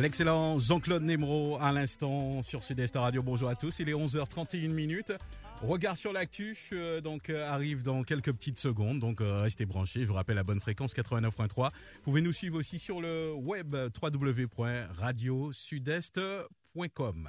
L'excellent Jean-Claude Nemro à l'instant sur Sud-Est Radio. Bonjour à tous. Il est 11h31 minutes. Regard sur l'actu euh, donc euh, arrive dans quelques petites secondes. Donc euh, restez branchés. Je vous rappelle la bonne fréquence 89.3. Vous pouvez nous suivre aussi sur le web www.radiosudest.com.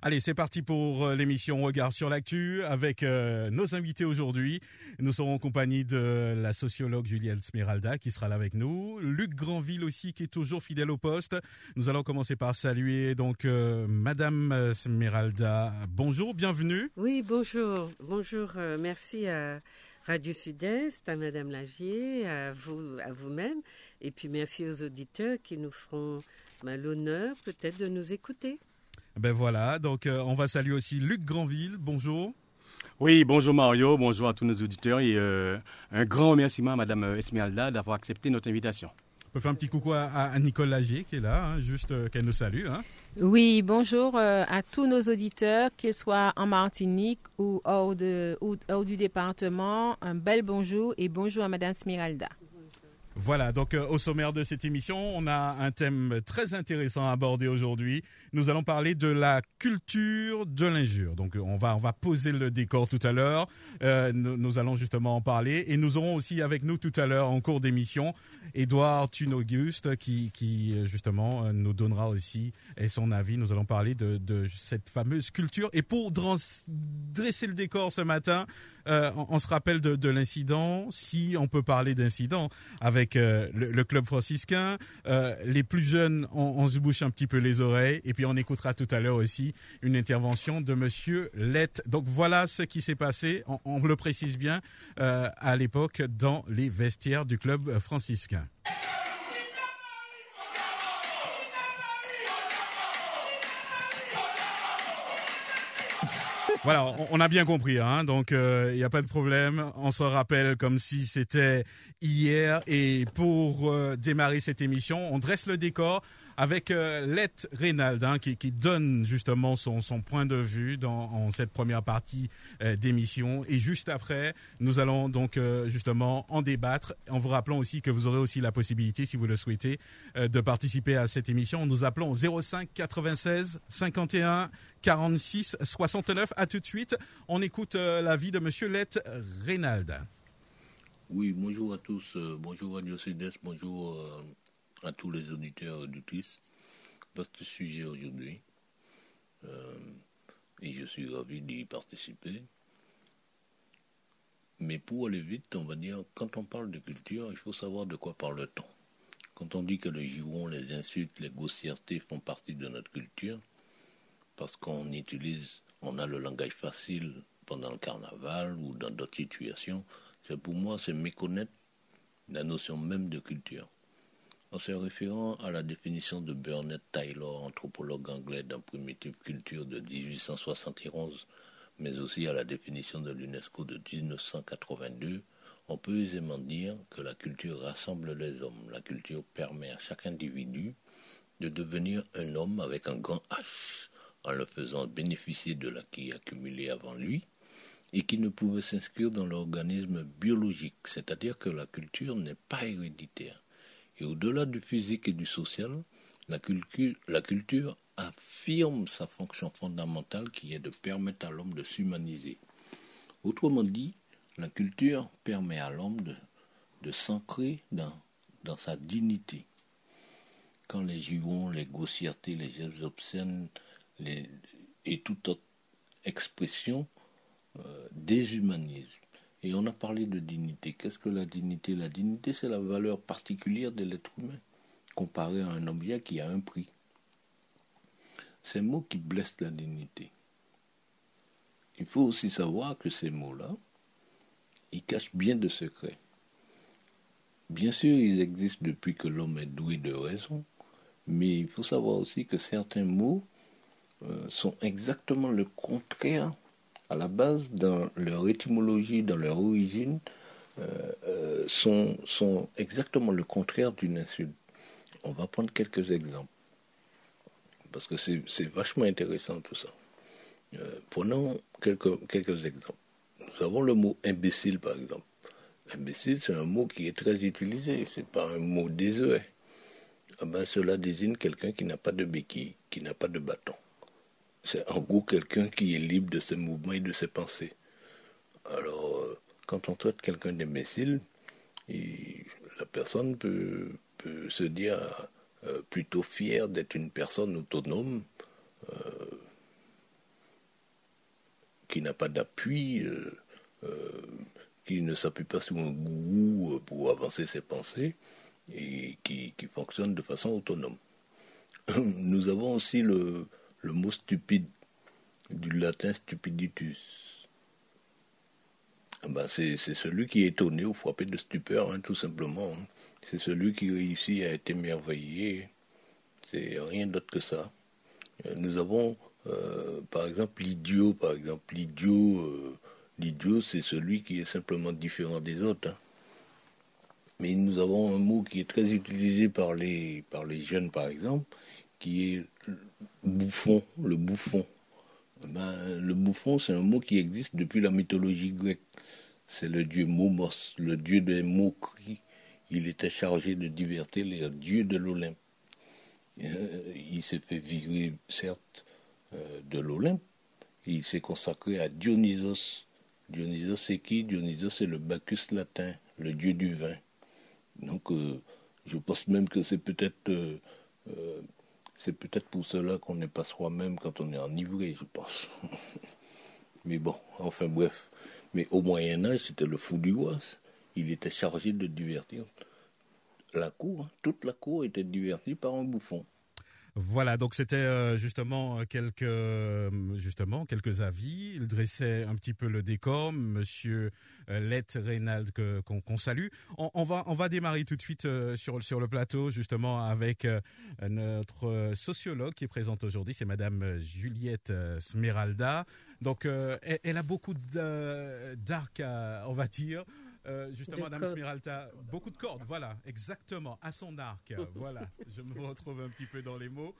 Allez, c'est parti pour euh, l'émission Regard sur l'actu avec euh, nos invités aujourd'hui. Nous serons en compagnie de la sociologue Juliette Smeralda qui sera là avec nous, Luc Granville aussi qui est toujours fidèle au poste. Nous allons commencer par saluer donc euh, Madame Smeralda. Bonjour, bienvenue. Oui, bonjour, bonjour. merci à Radio Sud-Est, à Madame Lagier, à vous, à vous-même, et puis merci aux auditeurs qui nous feront ben, l'honneur peut-être de nous écouter. Ben voilà, donc euh, on va saluer aussi Luc Granville. Bonjour. Oui, bonjour Mario, bonjour à tous nos auditeurs et euh, un grand remerciement à Madame Esmeralda d'avoir accepté notre invitation. On peut faire un petit coucou à, Nicole Lagier qui est là, hein, juste euh, qu'elle nous salue. Hein. Oui, bonjour à tous nos auditeurs, qu'ils soient en Martinique ou hors, de, ou hors du département. Un bel bonjour et bonjour à Madame Esmeralda. Voilà, donc euh, au sommaire de cette émission, on a un thème très intéressant à aborder aujourd'hui. Nous allons parler de la culture de l'injure. Donc on va on va poser le décor tout à l'heure. Euh, nous, allons justement en parler et nous aurons aussi avec nous tout à l'heure en cours d'émission Édouard Thune-Auguste qui qui justement euh, nous donnera aussi son avis. Nous allons parler de, cette fameuse culture et pour dresser le décor ce matin, euh, on, se rappelle de, l'incident, si on peut parler d'incident, avec euh, le, club franciscain. Euh, les plus jeunes, on, se bouche un petit peu les oreilles, et puis on écoutera tout à l'heure aussi une intervention de Monsieur Lett. Donc voilà ce qui s'est passé, on, le précise bien, à l'époque dans les vestiaires du club franciscain. Voilà, on, a bien compris, hein, donc il euh, n'y a pas de problème. On se rappelle comme si c'était hier. Et pour euh, démarrer cette émission, on dresse le décor avec euh, Lette Reynald hein, qui, donne justement son, point de vue dans cette première partie euh, d'émission. Et juste après, nous allons donc euh, justement en débattre en vous rappelant aussi que vous aurez aussi la possibilité, si vous le souhaitez, euh, de participer à cette émission. Nous appelons 05 96 51 46 69. À tout de suite. On écoute l'avis de Monsieur Lette Reynald. Oui, bonjour à tous. bonjour Radio Sud-Est. Bonjour à tous les auditeurs et auditrices. Vaste sujet aujourd'hui. Euh, et je suis ravi d'y participer. Mais pour aller vite, on va dire, quand on parle de culture, il faut savoir de quoi parle-t-on. Quand on dit que le giron, les insultes, les grossièretés font partie de notre culture, parce qu'on utilise, on a le langage facile pendant le carnaval ou dans d'autres situations, c'est pour moi, c'est méconnaître la notion même de culture. En se référant à la définition de Burnett Taylor, anthropologue anglais d'un primitive culture de 1871, mais aussi à la définition de l'UNESCO de 1982, on peut aisément dire que la culture rassemble les hommes. La culture permet à chaque individu de devenir un homme avec un grand H, en le faisant bénéficier de l'acquis accumulé avant lui et qui ne pouvait s'inscrire dans l'organisme biologique, c'est-à-dire que la culture n'est pas héréditaire. Et au-delà du physique et du social, la culture, affirme sa fonction fondamentale qui est de permettre à l'homme de s'humaniser. Autrement dit, la culture permet à l'homme de, s'ancrer dans, sa dignité. Quand les jurons, les grossièretés, les gestes obscènes et toute autre expression euh, déshumanisent, et on a parlé de dignité. Qu'est-ce que la dignité? La dignité, c'est la valeur particulière de l'être humain, comparée à un objet qui a un prix. Ces mots qui blessent la dignité. Il faut aussi savoir que ces mots-là, ils cachent bien de secrets. Bien sûr, ils existent depuis que l'homme est doué de raison, mais il faut savoir aussi que certains mots euh, sont exactement le contraire à la base, dans leur étymologie, dans leur origine, euh, euh, sont, exactement le contraire d'une insulte. On va prendre quelques exemples. Parce que c'est vachement intéressant tout ça. Euh, prenons quelques, quelques exemples. Nous avons le mot imbécile, par exemple. Imbécile, c'est un mot qui est très utilisé. C'est pas un mot désuet. Ah ben, cela désigne quelqu'un qui n'a pas de béquille, qui n'a pas de bâton. C'est en gros quelqu'un qui est libre de ses mouvements et de ses pensées. Alors, euh, quand on traite quelqu'un d'imbécile, la personne peut, se dire euh, plutôt fière d'être une personne autonome, euh, qui n'a pas d'appui, qui ne s'appuie pas sur un goût pour avancer ses pensées et qui, qui fonctionne de façon autonome. Nous avons aussi le, le mot stupide, du latin stupiditus. Ah ben c'est celui qui est étonné ou frappé de stupeur, hein, tout simplement. Hein. C'est celui qui réussit à être émerveillé. C'est rien d'autre que ça. Euh, nous avons, euh, par exemple, l'idiot. Par exemple, l'idiot, euh, l'idiot, c'est celui qui est simplement différent des autres. Hein. Mais nous avons un mot qui est très utilisé par les, par les jeunes, par exemple, qui est bouffon, le bouffon. Ben, le bouffon, c'est un mot qui existe depuis la mythologie grecque. C'est le dieu Momos, le dieu des moqueries. Il était chargé de divertir les dieux de l'Olympe. Euh, il s'est fait virer, certes, euh, de l'Olympe. Il s'est consacré à Dionysos. Dionysos, c'est qui? Dionysos, c'est le Bacchus latin, le dieu du vin. Donc, euh, je pense même que c'est peut-être c'est peut-être pour cela qu'on n'est pas soi-même quand on est enivré, je pense. Mais bon, enfin bref. Mais au Moyen Âge, c'était le fou du roi. Il était chargé de divertir la cour. Hein. Toute la cour était divertie par un bouffon. Voilà, donc c'était euh, justement quelques justement quelques avis. Il dressait un petit peu le décor, Monsieur euh, Lett Reynald qu'on salue. On, va on va démarrer tout de suite euh, sur sur le plateau justement avec notre sociologue qui est présente aujourd'hui, c'est Madame Juliette Smeralda. Donc elle, elle, a beaucoup d'arc, on va dire. Euh, justement, Madame Smiralta, beaucoup de cordes, voilà, exactement, à son arc. voilà, je me retrouve un petit peu dans les mots.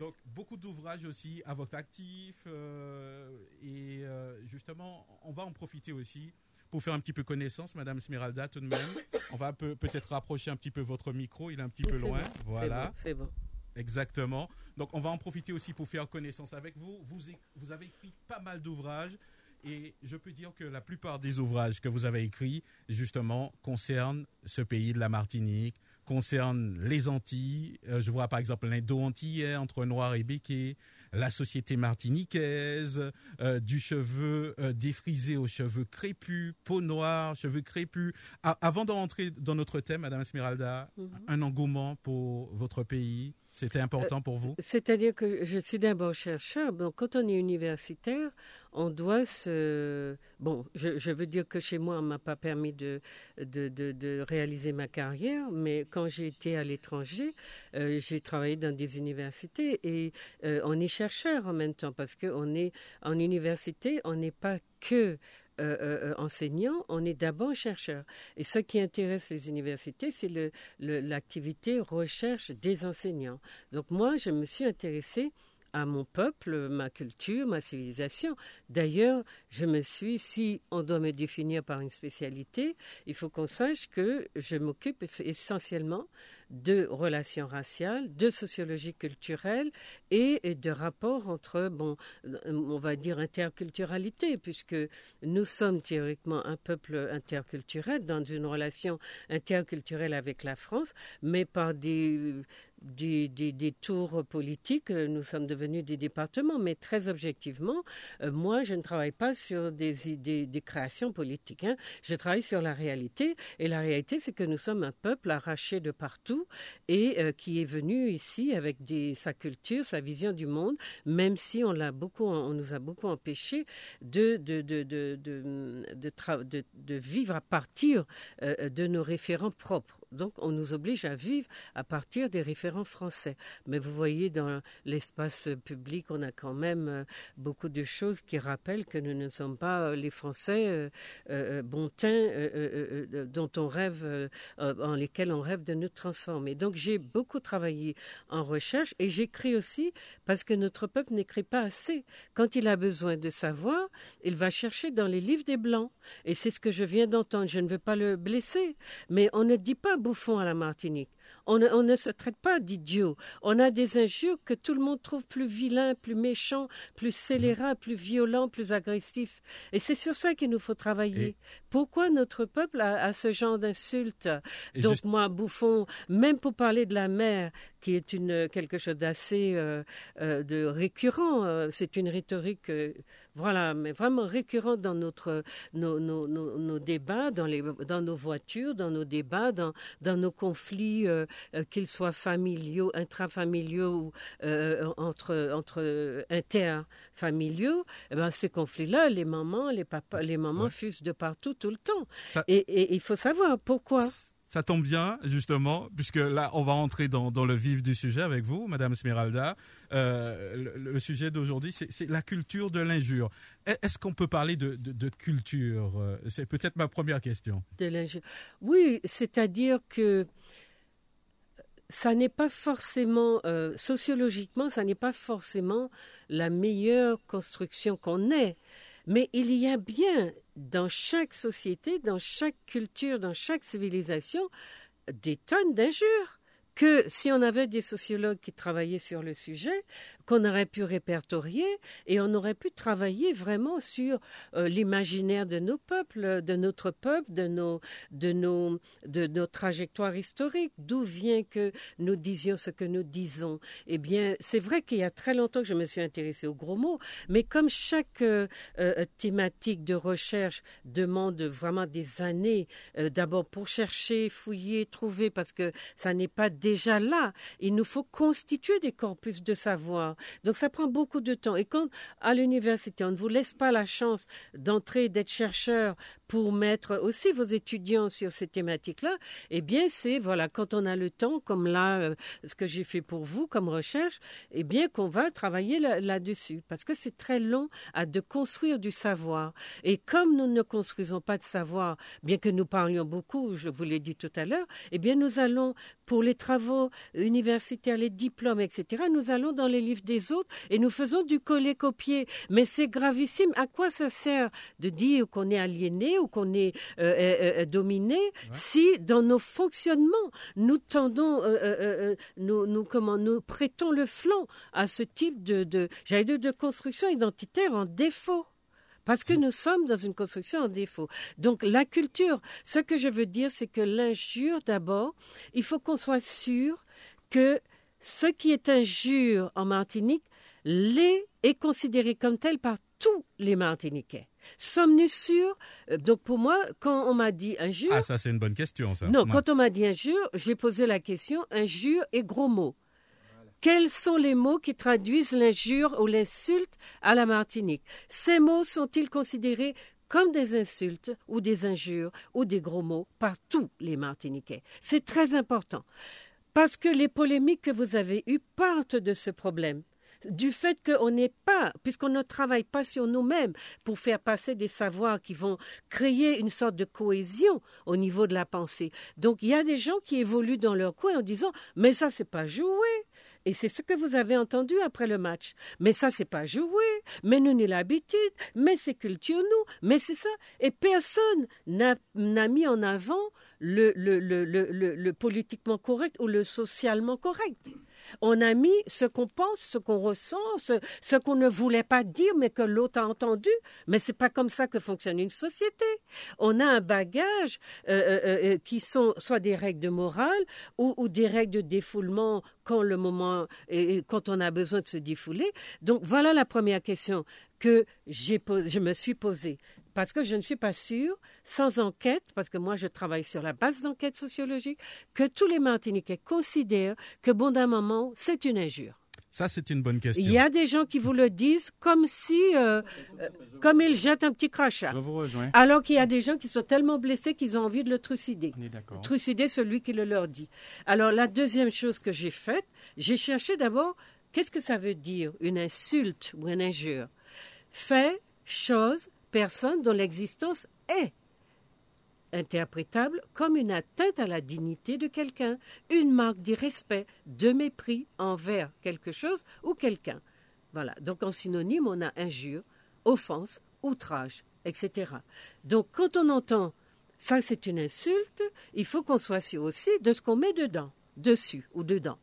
Donc, beaucoup d'ouvrages aussi à votre actif. Euh, et euh, justement, on va en profiter aussi pour faire un petit peu connaissance, Madame Smiralda, tout de même. On va peut-être rapprocher un petit peu votre micro, il est un petit peu loin. Voilà. C'est bon. Exactement. Donc, on va en profiter aussi pour faire connaissance avec vous. Vous, vous avez écrit pas mal d'ouvrages. Et je peux dire que la plupart des ouvrages que vous avez écrits, justement, concernent ce pays de la Martinique, concernent les Antilles. Euh, je vois par exemple l'Indo-Antillais entre Noir et Béquet, la société martiniquaise, euh, du cheveu euh, défrisé aux cheveux crépus, peau noire, cheveux crépus. avant d'entrer dans notre thème, Madame Esmeralda, mhm. un engouement pour votre pays, c'était important pour vous? C'est-à-dire que je suis d'abord chercheur. Donc, quand on est universitaire, on doit se. Bon, je, veux dire que chez moi, on m'a pas permis de de, de, réaliser ma carrière, mais quand j'ai été à l'étranger, euh, j'ai travaillé dans des universités et euh, on est chercheur en même temps parce qu'on est en université, on n'est pas que euh, euh, enseignant, on est d'abord chercheur. Et ce qui intéresse les universités, c'est l'activité recherche des enseignants. Donc moi, je me suis intéressée à mon peuple, ma culture, ma civilisation. D'ailleurs, je me suis, si on doit me définir par une spécialité, il faut qu'on sache que je m'occupe essentiellement de relations raciales, de sociologie culturelle et, de rapports entre, bon, on va dire interculturalité, puisque nous sommes théoriquement un peuple interculturel dans une relation interculturelle avec la France, mais par des, des, tours politiques, nous sommes devenus des départements, mais très objectivement, euh, moi, je ne travaille pas sur des, des créations politiques. Hein. Je travaille sur la réalité, et la réalité, c'est que nous sommes un peuple arraché de partout et euh, qui est venu ici avec sa culture, sa vision du monde, même si on nous a beaucoup empêché de de, de, de, de, vivre à partir euh, de nos référents propres. Donc, on nous oblige à vivre à partir des référents référent français. Mais vous voyez, dans l'espace public, on a quand même beaucoup de choses qui rappellent que nous ne sommes pas les Français bon dont on rêve, en lesquels on rêve de nous transformer. Donc j'ai beaucoup travaillé en recherche et j'écris aussi parce que notre peuple n'écrit pas assez. Quand il a besoin de savoir, il va chercher dans les livres des Blancs. Et c'est ce que je viens d'entendre. Je ne veux pas le blesser, mais on ne dit pas bouffon à la Martinique. On ne, se traite pas d'idiot. On a des injures que tout le monde trouve plus vilains, plus méchants, plus scélérats, plus violents, plus agressifs. Et c'est sur ça qu'il nous faut travailler. Pourquoi notre peuple a, ce genre d'insultes? Donc moi, bouffon, même pour parler de la mer, qui est une, quelque chose d'assez euh, euh, de récurrent, euh, c'est une rhétorique voilà, mais vraiment récurrent dans notre, nos, nos, nos, débats, dans, les, dans nos voitures, dans nos débats, dans, dans nos conflits, qu'ils soient familiaux, intrafamiliaux ou entre, entre interfamiliaux. Eh ben, ces conflits-là, les mamans, les papas, les mamans fusent de partout tout le temps. Et, et il faut savoir pourquoi ça tombe bien, justement, puisque là, on va entrer dans, le vif du sujet avec vous, Madame Smeralda. Euh, le, sujet d'aujourd'hui, c'est la culture de l'injure. Est-ce qu'on peut parler de, culture C'est peut-être ma première question. De l'injure. Oui, c'est-à-dire que ça n'est pas forcément, euh, sociologiquement, ça n'est pas forcément la meilleure construction qu'on ait. Mais il y a bien dans chaque société, dans chaque culture, dans chaque civilisation, des tonnes d'injures que si on avait des sociologues qui travaillaient sur le sujet, qu'on aurait pu répertorier et on aurait pu travailler vraiment sur euh, l'imaginaire de nos peuples, de notre peuple, de nos, de nos, de nos trajectoires historiques, d'où vient que nous disions ce que nous disons? Eh bien, c'est vrai qu'il y a très longtemps que je me suis intéressée aux gros mots, mais comme chaque euh, euh, thématique de recherche demande vraiment des années, d'abord pour chercher, fouiller, trouver, parce que ça n'est pas déjà là. Il nous faut constituer des corpus de savoir. Donc ça prend beaucoup de temps. Et quand à l'université, on ne vous laisse pas la chance d'entrer, d'être chercheur pour mettre aussi vos étudiants sur ces thématiques-là, eh bien c'est voilà quand on a le temps, comme là euh, ce que j'ai fait pour vous comme recherche, eh bien qu'on va travailler là-dessus parce que c'est très long à de construire du savoir. Et comme nous ne construisons pas de savoir, bien que nous parlions beaucoup, je vous l'ai dit tout à l'heure, eh bien nous allons pour les travaux universitaires, les diplômes, etc. Nous allons dans les livres des autres et nous faisons du coller-copier. Mais c'est gravissime. À quoi ça sert de dire qu'on est aliéné ou qu'on est euh, euh, euh, dominé si dans nos fonctionnements nous tendons, nous, nous, comment, nous prêtons le flanc à ce type de, de, de, de construction identitaire en défaut? Parce que nous sommes dans une construction en défaut. Donc la culture, ce que je veux dire, c'est que l'injure, d'abord, il faut qu'on soit sûr que ce qui est injure en Martinique l'est est considéré comme tel par tous les Martiniquais. Sommes-nous sûrs? Euh, Donc pour moi, quand on m'a dit injure... Ah ça c'est une bonne question ça. Non, quand on m'a dit injure, j'ai posé la question injure et gros mots. Quels sont les mots qui traduisent l'injure ou l'insulte à la Martinique? Ces mots sont-ils considérés comme des insultes ou des injures ou des gros mots par tous les Martiniquais? C'est très important parce que les polémiques que vous avez eues partent de ce problème du fait qu'on n'est pas, puisqu'on ne travaille pas sur nous-mêmes pour faire passer des savoirs qui vont créer une sorte de cohésion au niveau de la pensée. Donc il y a des gens qui évoluent dans leur coin en disant mais ça c'est pas joué. Et c'est ce que vous avez entendu après le match. Mais ça, c'est pas joué. Mais nous, nous l'habitude. Mais c'est culture, nous. Mais c'est ça. Et personne n'a mis en avant le, politiquement correct ou le socialement correct. On a mis ce qu'on pense, ce qu'on ressent, ce, qu'on ne voulait pas dire, mais que l'autre a entendu. Mais c'est pas comme ça que fonctionne une société. On a un bagage euh, euh, euh, qui sont soit des règles de morale ou, des règles de défoulement quand le moment et quand on a besoin de se défouler. Donc voilà la première question que j'ai je me suis posée parce que je ne suis pas sûre, sans enquête, parce que moi je travaille sur la base d'enquête sociologique, que tous les Martiniquais considèrent que bon d'un moment, c'est une injure. Ça, c'est une bonne question. Il y a des gens qui vous le disent comme si, euh, euh, comme ils jettent un petit crachat. Je vous rejoins. Alors qu'il y a des gens qui sont tellement blessés qu'ils ont envie de le trucider. On est d'accord. Trucider celui qui le leur dit. Alors la deuxième chose que j'ai faite, j'ai cherché d'abord qu'est-ce que ça veut dire une insulte ou une injure? Fait, chose, personne dont l'existence est interprétable comme une atteinte à la dignité de quelqu'un, une marque d'irrespect, de mépris envers quelque chose ou quelqu'un. Voilà. Donc en synonyme, on a injure, offense, outrage, etc. Donc quand on entend ça, c'est une insulte, il faut qu'on soit sûr aussi de ce qu'on met dedans, dessus ou dedans.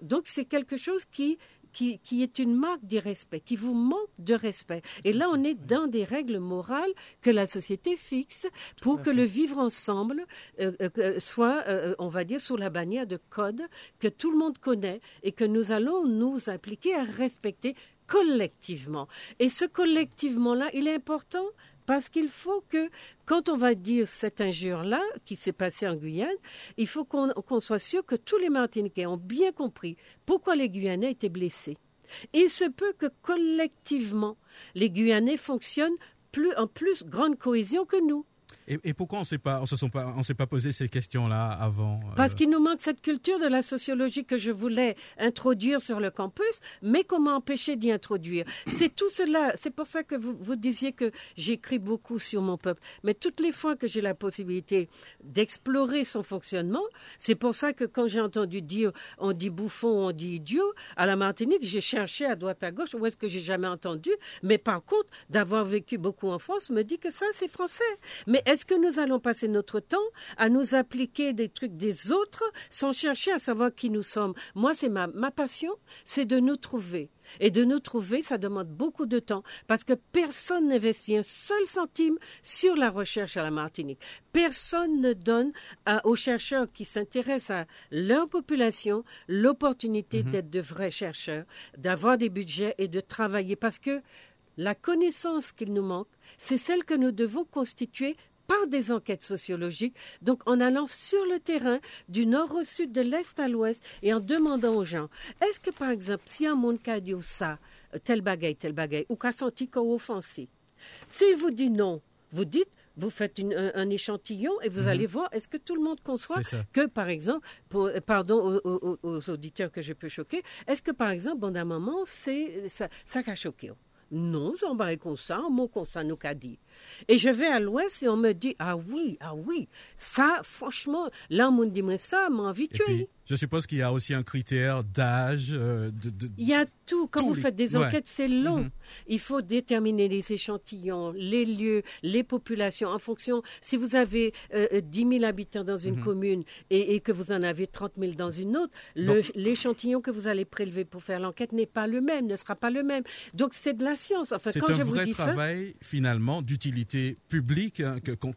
Donc c'est quelque chose qui, qui, qui est une marque d'irrespect, qui vous manque de respect. Et là, on est dans des règles morales que la société fixe pour que le vivre ensemble euh, euh, euh, soit, euh, on va dire, sous la bannière de codes que tout le monde connaît et que nous allons nous appliquer à respecter collectivement. Et ce collectivement-là, il est important parce qu'il faut que, quand on va dire cette injure-là, qui s'est passée en Guyane, il faut qu'on soit sûr que tous les Martiniquais ont bien compris pourquoi les Guyanais étaient blessés. Il se peut que collectivement, les Guyanais fonctionnent plus, en plus grande cohésion que nous. Et, pourquoi on on s'est pas posé ces questions-là avant euh, Parce qu'il nous manque cette culture de la sociologie que je voulais introduire sur le campus, mais comment empêcher d'y introduire? C'est tout cela. C'est pour ça que vous, vous disiez que j'écris beaucoup sur mon peuple. Mais toutes les fois que j'ai la possibilité d'explorer son fonctionnement, c'est pour ça que quand j'ai entendu dire on dit bouffon, on dit idiot, à la Martinique, j'ai cherché à droite à gauche où est-ce que j'ai jamais entendu. Mais par contre, d'avoir vécu beaucoup en France me dit que ça, c'est français. Mais est-ce que nous allons passer notre temps à nous appliquer des trucs des autres sans chercher à savoir qui nous sommes? Moi, c'est ma, ma passion, c'est de nous trouver. Et de nous trouver, ça demande beaucoup de temps parce que personne n'investit un seul centime sur la recherche à la Martinique. Personne ne donne à- aux chercheurs qui s'intéressent à leur population l'opportunité d'être de vrais chercheurs, d'avoir des budgets et de travailler parce que la connaissance qu'il nous manque, c'est celle que nous devons constituer par des enquêtes sociologiques, donc en allant sur le terrain du nord au sud, de l'est à l'ouest, et en demandant aux gens, est-ce que par exemple, si un monde qui a dit ça, euh, tel bagaille, tel bagaille, ou qu'a senti qu'on offensé, s'il vous dit non, vous dites, vous faites une- un, un échantillon et vous allez voir, est-ce que tout le monde conçoit que, par exemple, pour- euh, pardon aux, aux- aux auditeurs que je peux choquer, est-ce que, par exemple, bon, d'un moment, c'est, ça, ça a choqué Non, j'en barre comme ça, un mot comme ça nous qu'a dit. Et je vais à l'ouest et on me dit, ah oui, ah oui, ça, franchement, là, on me dit, mais ça m'a envie de tuer. Je suppose qu'il y a aussi un critère d'âge. euh, de, de- Il y a tout. Quand vous les- faites des ouais. enquêtes, c'est long. Mhm. Il faut déterminer les échantillons, les lieux, les populations en fonction. Si vous avez euh, euh, 10 000 habitants dans une Mhm. commune et, et que vous en avez 30 000 dans une autre, l'échantillon que vous allez prélever pour faire l'enquête n'est pas le même, ne sera pas le même. Donc c'est de la science. Enfin, C'est quand un je vrai ça, travail finalement d'utilité publique hein, que- qu'on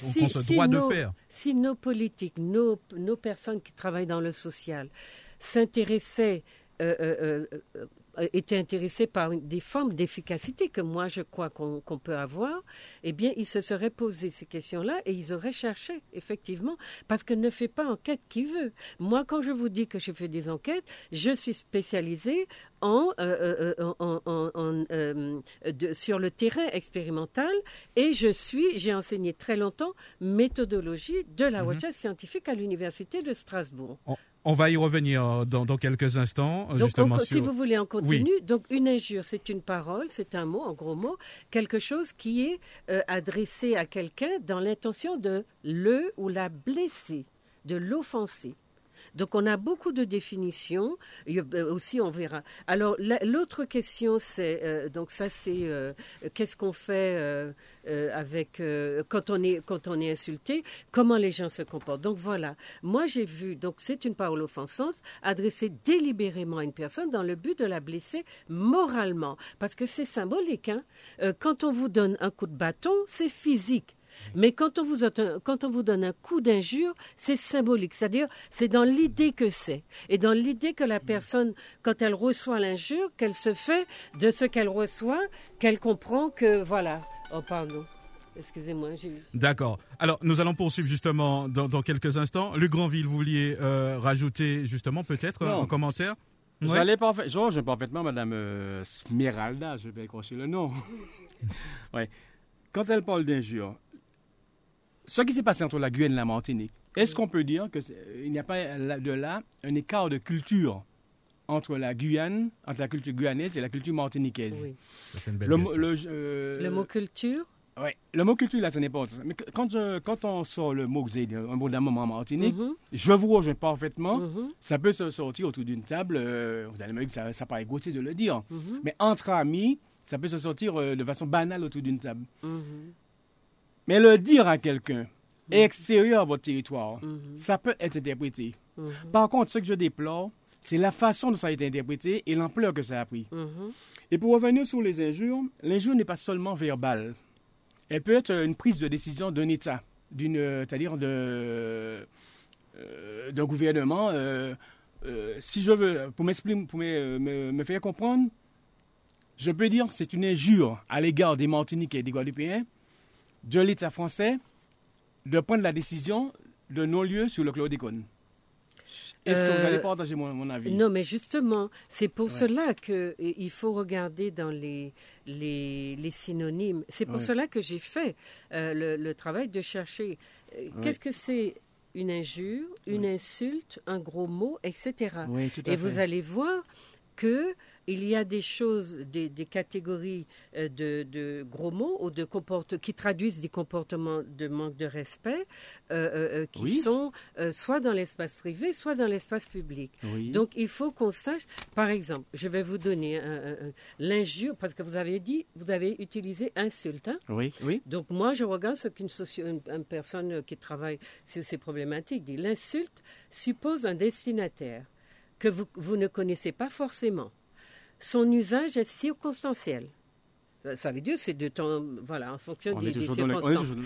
Si- se si doit nos- de faire. Si nos politiques, nos, personnes qui travaillent dans le social s'intéressaient, euh, euh, euh, euh, étaient intéressés par des formes d'efficacité que moi je crois qu'on peut avoir, eh bien ils se seraient posé ces questions-là et ils auraient cherché, effectivement, parce que ne fait pas enquête qui veut. Moi, quand je vous dis que je fais des enquêtes, je suis spécialisée en, euh, euh, en- en- en, euh, de- sur le terrain expérimental et je suis, j'ai enseigné très longtemps méthodologie de la recherche scientifique à l'université de Strasbourg. On, on va y revenir euh, dans, dans quelques instants, euh, Donc, justement on- sur. si vous voulez, on continue. Donc, une injure, c'est une parole, c'est un mot, en gros mot, quelque chose qui est euh, adressé à quelqu'un dans l'intention de le ou la blesser, de l'offenser. Donc, on a beaucoup de définitions. Euh, aussi, on verra. Alors, la- l'autre question, c'est euh, donc ça, c'est euh, qu'est-ce qu'on fait avec quand on est quand on est insulté Comment les gens se comportent Donc voilà. Moi, j'ai vu. Donc, c'est une parole offensante adressée délibérément à une personne dans le but de la blesser moralement, parce que c'est symbolique. hein. Quand on vous donne un coup de bâton, c'est physique. Mais quand on, vous, donne- quand on vous donne un coup d'injure, c'est symbolique. C'est-à-dire, c'est dans l'idée que c'est. Et dans l'idée que la personne, quand elle reçoit l'injure, qu'elle se fait de ce qu'elle reçoit, qu'elle comprend que, voilà. Oh, pardon. Excusez-moi, j'ai eu. D'accord. Alors, nous allons poursuivre justement dans, dans quelques instants. Luc Granville, vous vouliez euh, rajouter justement peut-être Non. un commentaire? Vous allez parfait. Georges, parfaitement, Madame euh, Smeralda, je vais accrocher le nom. ouais. Quand elle parle d'injures, ce qui s'est passé entre la Guyane et la Martinique, est-ce qu'on peut dire qu'il n'y a pas là- de là un écart de culture entre la Guyane, entre la culture guyanaise et la culture martiniquaise? Oui. Une belle le, euh, Le mot culture? Ouais, le mot culture, là, ça n'est pas autre. Mais quand, je- quand on sort le mot que vous avez dit, un mot d'un moment en Martinique, Mhm, je vous rejoins parfaitement. mhm, Ça peut se sortir autour d'une table. euh, vous allez me dire que ça, ça paraît grossier de le dire. mhm, Mais entre amis, ça peut se sortir euh, de façon banale autour d'une table. Mais le dire à quelqu'un extérieur à votre territoire, mhm, ça peut être interprété. mhm, Par contre, ce que je déplore, c'est la façon dont ça a été interprété et l'ampleur que ça a pris. Et pour revenir sur les injures, l'injure n'est pas seulement verbale. Elle peut être une prise de décision d'un État, d'une, euh, c'est-à-dire de, euh, d'un gouvernement. euh, euh, si je veux, pour, m'exprimer, pour me, me- me faire comprendre, je peux dire que c'est une injure à l'égard des Martiniquais et des Guadeloupéens de l'État français de prendre la décision de non-lieu sur le chlordécone. Est-ce que vous Euh, allez partager mon, mon avis? Non, mais justement, c'est pour Ouais. cela qu'il faut regarder dans les, les, les synonymes. C'est pour Ouais. cela que j'ai fait euh, le, le travail de chercher euh, qu'est-ce que c'est une injure, une insulte, un gros mot, etc. Et fait. vous allez voir que il y a des choses, des, des catégories euh, de, de gros mots ou de comporte qui traduisent des comportements de manque de respect euh, euh, qui Oui. sont euh, soit dans l'espace privé, soit dans l'espace public. Oui. Donc il faut qu'on sache, par exemple, je vais vous donner l'injure, parce que vous avez dit, vous avez utilisé insulte. hein. oui, oui. Donc moi, je regarde ce qu'une socio- une, une personne qui travaille sur ces problématiques dit. L'insulte suppose un destinataire que vous, vous ne connaissez pas forcément. Son usage est circonstanciel. Ça- Ça veut dire c'est de temps, voilà, en fonction On des, circonstances.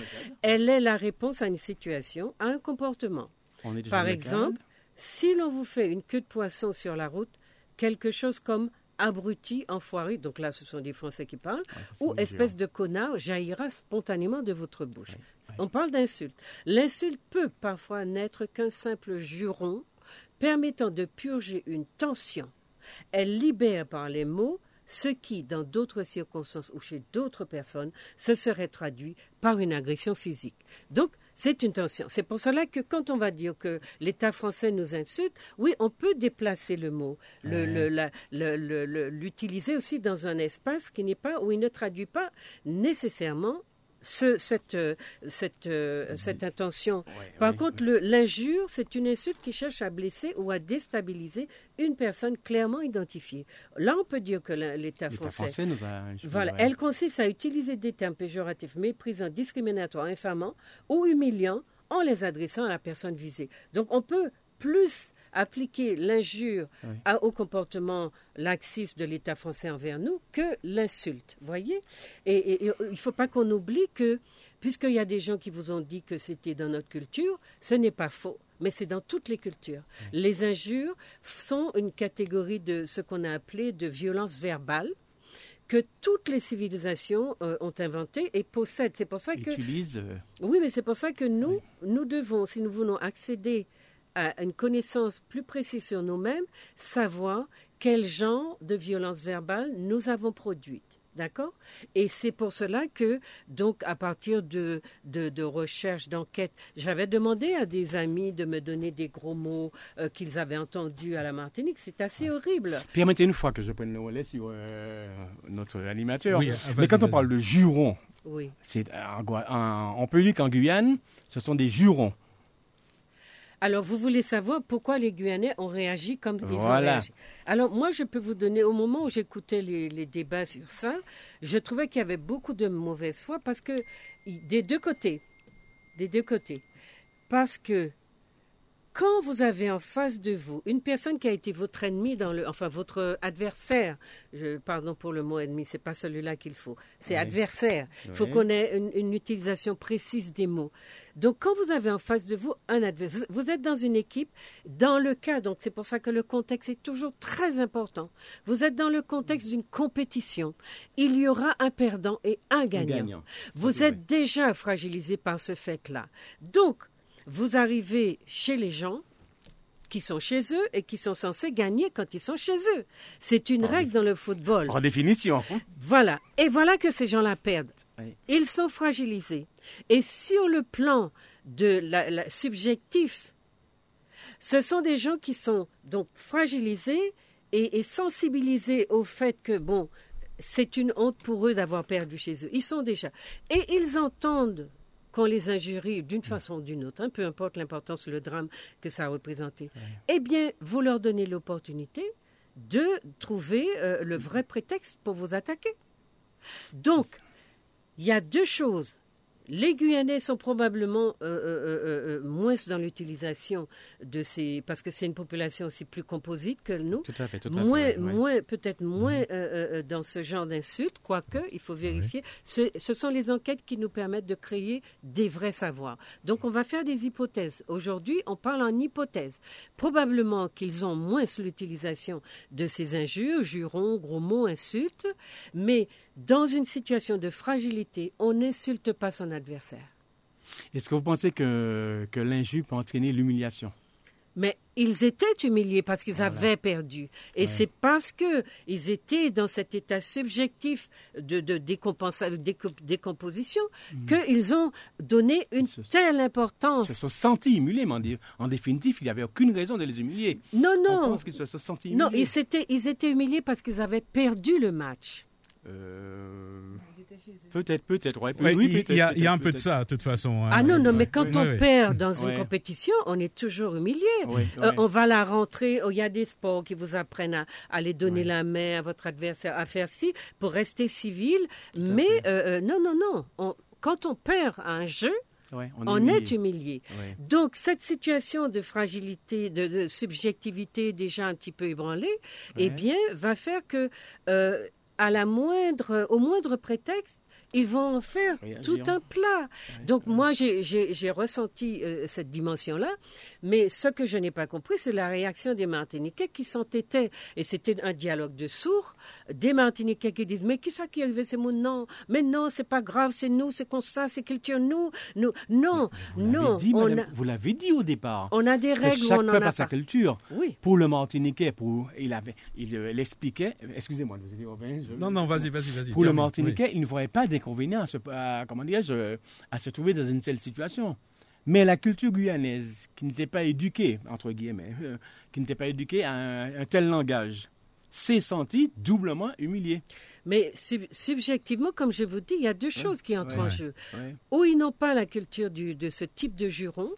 Elle est la réponse à une situation, à un comportement. Par exemple, si l'on vous fait une queue de poisson sur la route, quelque chose comme abruti, enfoiré, donc là ce sont des Français qui parlent. Ouais, ou espèce de connard jaillira spontanément de votre bouche. Ouais, ouais. On parle d'insulte. L'insulte peut parfois n'être qu'un simple juron permettant de purger une tension. Elle libère par les mots ce qui, dans d'autres circonstances ou chez d'autres personnes, se serait traduit par une agression physique. Donc, c'est une tension. C'est pour cela que quand on va dire que l'État français nous insulte, oui, on peut déplacer le mot, l'utiliser aussi dans un espace qui n'est pas, où il ne traduit pas nécessairement ce- cette, euh, cette, euh, cette intention. Ouais, Par contre, l'injure, c'est une insulte qui cherche à blesser ou à déstabiliser une personne clairement identifiée. Là, on peut dire que l'État français français nous a. je voilà, elle consiste à utiliser des termes péjoratifs, méprisants, discriminatoires, infamants ou humiliants en les adressant à la personne visée. Donc, on peut plus appliquer l'injure Oui. au comportement laxiste de l'État français envers nous que l'insulte, voyez? Et, et- et il ne faut pas qu'on oublie que, puisqu'il y a des gens qui vous ont dit que c'était dans notre culture, ce n'est pas faux. Mais c'est dans toutes les cultures. Les injures sont une catégorie de ce qu'on a appelé de violence verbale que toutes les civilisations euh, ont inventé et possèdent. C'est pour ça que utilise. euh, oui, mais c'est pour ça que nous, nous devons, si nous voulons accéder à une connaissance plus précise sur nous-mêmes, savoir quel genre de violence verbale nous avons produite. D'accord? Et c'est pour cela que, donc, à partir de, de, de recherches, d'enquêtes, j'avais demandé à des amis de me donner des gros mots euh, qu'ils avaient entendus à la Martinique. C'est assez horrible. Permettez une fois que je prenne le relais sur euh, notre animateur. Oui, ah, Mais quand on parle de jurons, Oui. c'est en Gua- en- on peut dire qu'en Guyane, ce sont des jurons. Alors, vous voulez savoir pourquoi les Guyanais ont réagi comme ils ont réagi. Alors, moi, je peux vous donner, au moment où j'écoutais les, les débats sur ça, je trouvais qu'il y avait beaucoup de mauvaise foi parce que, des deux côtés, des deux côtés, parce que quand vous avez en face de vous une personne qui a été votre ennemi dans le, enfin votre adversaire, je, pardon pour le mot ennemi, c'est pas celui-là qu'il faut, c'est Oui. adversaire. Il faut qu'on ait une, une utilisation précise des mots. Donc quand vous avez en face de vous un adversaire, vous êtes dans une équipe, dans le cas, donc c'est pour ça que le contexte est toujours très important. Vous êtes dans le contexte d'une compétition. Il y aura un perdant et un gagnant. Vous êtes déjà fragilisé par ce fait-là. Donc, vous arrivez chez les gens qui sont chez eux et qui sont censés gagner quand ils sont chez eux. C'est une règle dans le football. En définition. hein. Voilà. Et voilà que ces gens-là perdent. Oui. Ils sont fragilisés. Et sur le plan de la, la- subjectif, ce sont des gens qui sont donc fragilisés et, et sensibilisés au fait que, bon, c'est une honte pour eux d'avoir perdu chez eux. Ils sont déjà. Et ils entendent qu'on les injurie d'une façon ou d'une autre, hein, peu importe l'importance, le drame que ça a représenté. Eh bien, vous leur donnez l'opportunité de trouver euh, le vrai prétexte pour vous attaquer. Donc, il y a deux choses. Les Guyanais sont probablement euh, euh, euh, moins dans l'utilisation de ces... parce que c'est une population aussi plus composite que nous. Tout à fait, tout à Moins, fait. moins peut-être moins euh, euh, dans ce genre d'insultes, quoique, il faut vérifier. Ce, ce sont les enquêtes qui nous permettent de créer des vrais savoirs. Donc, on va faire des hypothèses. Aujourd'hui, on parle en hypothèse. Probablement qu'ils ont moins l'utilisation de ces injures, jurons, gros mots, insultes, mais dans une situation de fragilité, on n'insulte pas son adversaire. Est-ce que vous pensez que, que l'injure peut entraîner l'humiliation? Mais ils étaient humiliés parce qu'ils avaient perdu. Et c'est parce qu'ils étaient dans cet état subjectif de, décomposition qu'ils ont donné une telle Ils importance. se sont sentis humiliés, mais en, dé- en définitive, il n'y avait aucune raison de les humilier. Non, On non. pense qu'ils se sont sentis humiliés. Non, ils, ils étaient humiliés parce qu'ils avaient perdu le match. Euh, Peut-être, peut-être. ouais. Ouais, Oui, il, peut-être, il y a, il y a un peu de ça, de toute façon. hein. Ah non, non, Ouais. mais quand on ouais. perd dans une compétition, on est toujours humilié. Euh, on va la rentrer. oh, Il y a des sports qui vous apprennent à, aller donner Ouais. la main à votre adversaire, à faire ci pour rester civil. Mais euh, non, non, non. On- quand on perd un jeu, Ouais, on, humilié. est humilié. Ouais. Donc cette situation de fragilité, de, de subjectivité déjà un petit peu ébranlée, eh Ouais. bien, va faire que euh, à la moindre, au moindre prétexte, ils vont en faire tout un plat. Donc moi, j'ai- ressenti euh, cette dimension-là, mais ce que je n'ai pas compris, c'est la réaction des Martiniquais qui s'entêtaient. Et c'était un dialogue de sourds, des Martiniquais qui disent, mais qui ça qui est arrivé, c'est mon non, mais non, c'est pas grave, c'est nous, c'est comme ça, c'est culture, nous, nous. Non, Vous l'avez non, dit, on, madame, a, vous l'avez dit au départ. on a des règles où on en peuple a a sa pas. culture. Oui. Pour le Martiniquais, pour, il, avait, il, euh, il expliquait, excusez-moi, vous étiez revenu, je- Non, non, vas-y, vas-y, vas-y. Pour le. Martiniquais, il ne voyait pas à se, comment dirais-je, à se trouver dans une telle situation. Mais la culture guyanaise, qui n'était pas éduquée, entre guillemets, euh, qui n'était pas éduquée à un, tel langage, s'est senti doublement humilié. Mais sub- subjectivement, comme je vous dis, il y a deux choses qui entrent en jeu. Ouais, Ou ils n'ont pas la culture du- de ce type de juron,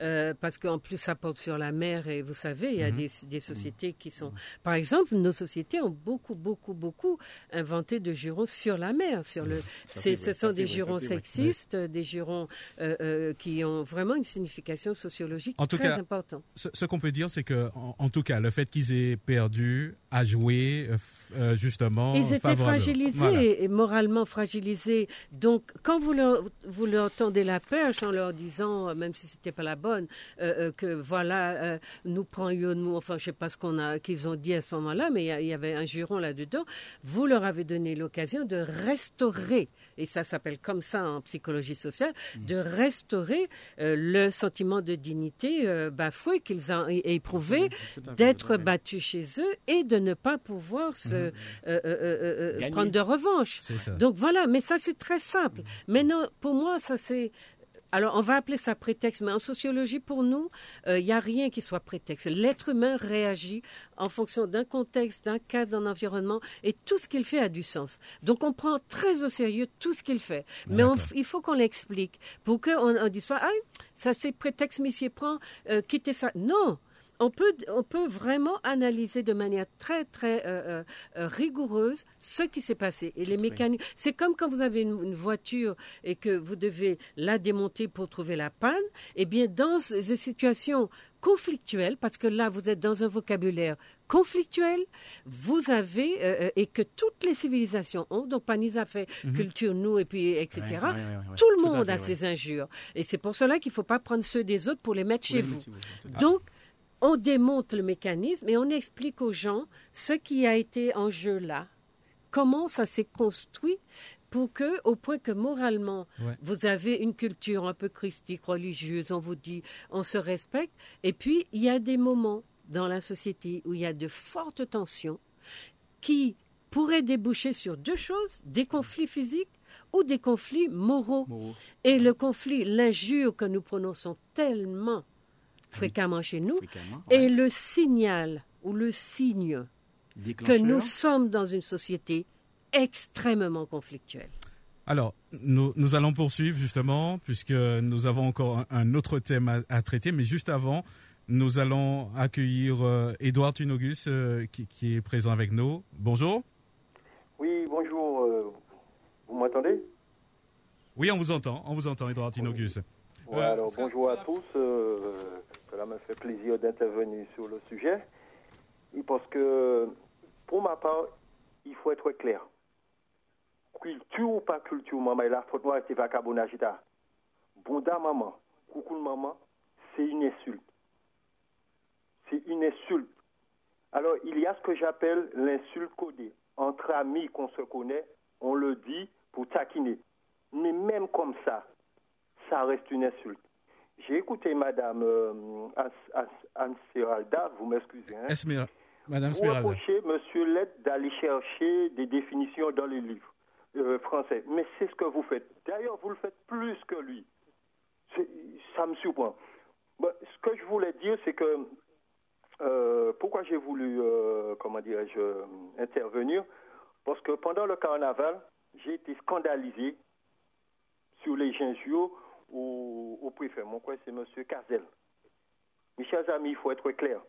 euh, parce qu'en plus ça porte sur la mer et vous savez, il y a Mhm. des, des sociétés qui sont... Par exemple, nos sociétés ont beaucoup, beaucoup, beaucoup inventé de jurons sur la mer. Sur le, Ça, ce sont ça, des jurons ça, sexistes, des jurons euh, euh, qui ont vraiment une signification sociologique En tout très cas, importante. Ce, ce qu'on peut dire, c'est que, en, en tout cas, le fait qu'ils aient perdu a joué euh, justement Ils étaient favorablement. Fragilisés, Voilà. moralement fragilisés. Donc, quand vous leur, vous leur tendez la perche en leur disant, euh, même si c'était pas la bonne, euh, euh, que voilà, euh, nous prenions nous, enfin, je sais pas ce qu'on a, qu'ils ont dit à ce moment-là, mais il y avait un juron là-dedans. Vous leur avez donné l'occasion de restaurer, et ça s'appelle comme ça en psychologie sociale, de restaurer euh, le sentiment de dignité bafoué qu'ils ont éprouvé d'être battus chez eux et de ne pas pouvoir se, euh, euh, euh, euh, Gagner. prendre de revanche. Donc voilà, mais ça c'est très simple. Maintenant, pour moi, ça c'est... Alors, on va appeler ça prétexte, mais en sociologie, pour nous, il n'y a rien qui soit prétexte. L'être humain réagit en fonction d'un contexte, d'un cadre, d'un environnement, et tout ce qu'il fait a du sens. Donc, on prend très au sérieux tout ce qu'il fait. Mais on- il faut qu'on l'explique pour qu'on on dise pas, ah, ça c'est prétexte, mais s'y prend, euh, quittez ça. Non! On peut, on peut vraiment analyser de manière très, très euh, euh, rigoureuse ce qui s'est passé. Et les mécaniques. C'est comme quand vous avez une, une voiture et que vous devez la démonter pour trouver la panne. Eh bien, dans ces situations conflictuelles, parce que là, vous êtes dans un vocabulaire conflictuel, vous avez, euh, euh, et que toutes les civilisations ont, donc Panis a fait culture, nous, et puis, etc. Ouais, ouais, ouais, ouais. Tout le Tout monde fait, a ses injures. Et c'est pour cela qu'il ne faut pas prendre ceux des autres pour les mettre chez vous. Donc, on démonte le mécanisme et on explique aux gens ce qui a été en jeu là, comment ça s'est construit, pour que, au point que moralement, Ouais. vous avez une culture un peu christique, religieuse, on vous dit, on se respecte. Et puis, il y a des moments dans la société où il y a de fortes tensions qui pourraient déboucher sur deux choses, des conflits physiques ou des conflits moraux. Moraux. Et le conflit, l'injure que nous prononçons tellement fréquemment chez nous, Fréquemment, est ouais. le signal ou le signe que nous sommes dans une société extrêmement conflictuelle. Alors, nous, nous allons poursuivre justement, puisque nous avons encore un, un autre thème à, à traiter, mais juste avant, nous allons accueillir euh, Édouard Tunogus euh, qui, qui est présent avec nous. Bonjour. Oui, bonjour. euh, vous m'entendez? Oui, on vous entend, on vous entend, Édouard Tunogus. Ouais, Euh, alors, bonjour à tous. euh, cela me fait plaisir d'intervenir sur le sujet. Et parce que, pour ma part, il faut être clair. Culture ou pas culture, maman, il a faute moi, c'est pas carbonagita. Bonda maman, coucou maman, c'est une insulte. C'est une insulte. Alors, il y a ce que j'appelle l'insulte codée. Entre amis qu'on se connaît, on le dit pour taquiner. Mais même comme ça, ça reste une insulte. J'ai écouté Madame euh, Ans- Ans- Anne Seralda, vous m'excusez, hein, Esmer- Madame vous reprochez Monsieur Lett d'aller chercher des définitions dans les livres euh, français. Mais c'est ce que vous faites. D'ailleurs, vous le faites plus que lui. Ça me surprend. Ce que je voulais dire, c'est que euh, pourquoi j'ai voulu, euh, comment dirais-je, intervenir? Parce que pendant le carnaval, j'ai été scandalisé sur les injures au, au préfet. Mon coin, c'est M. Cazel. Mes chers amis, il faut être clair.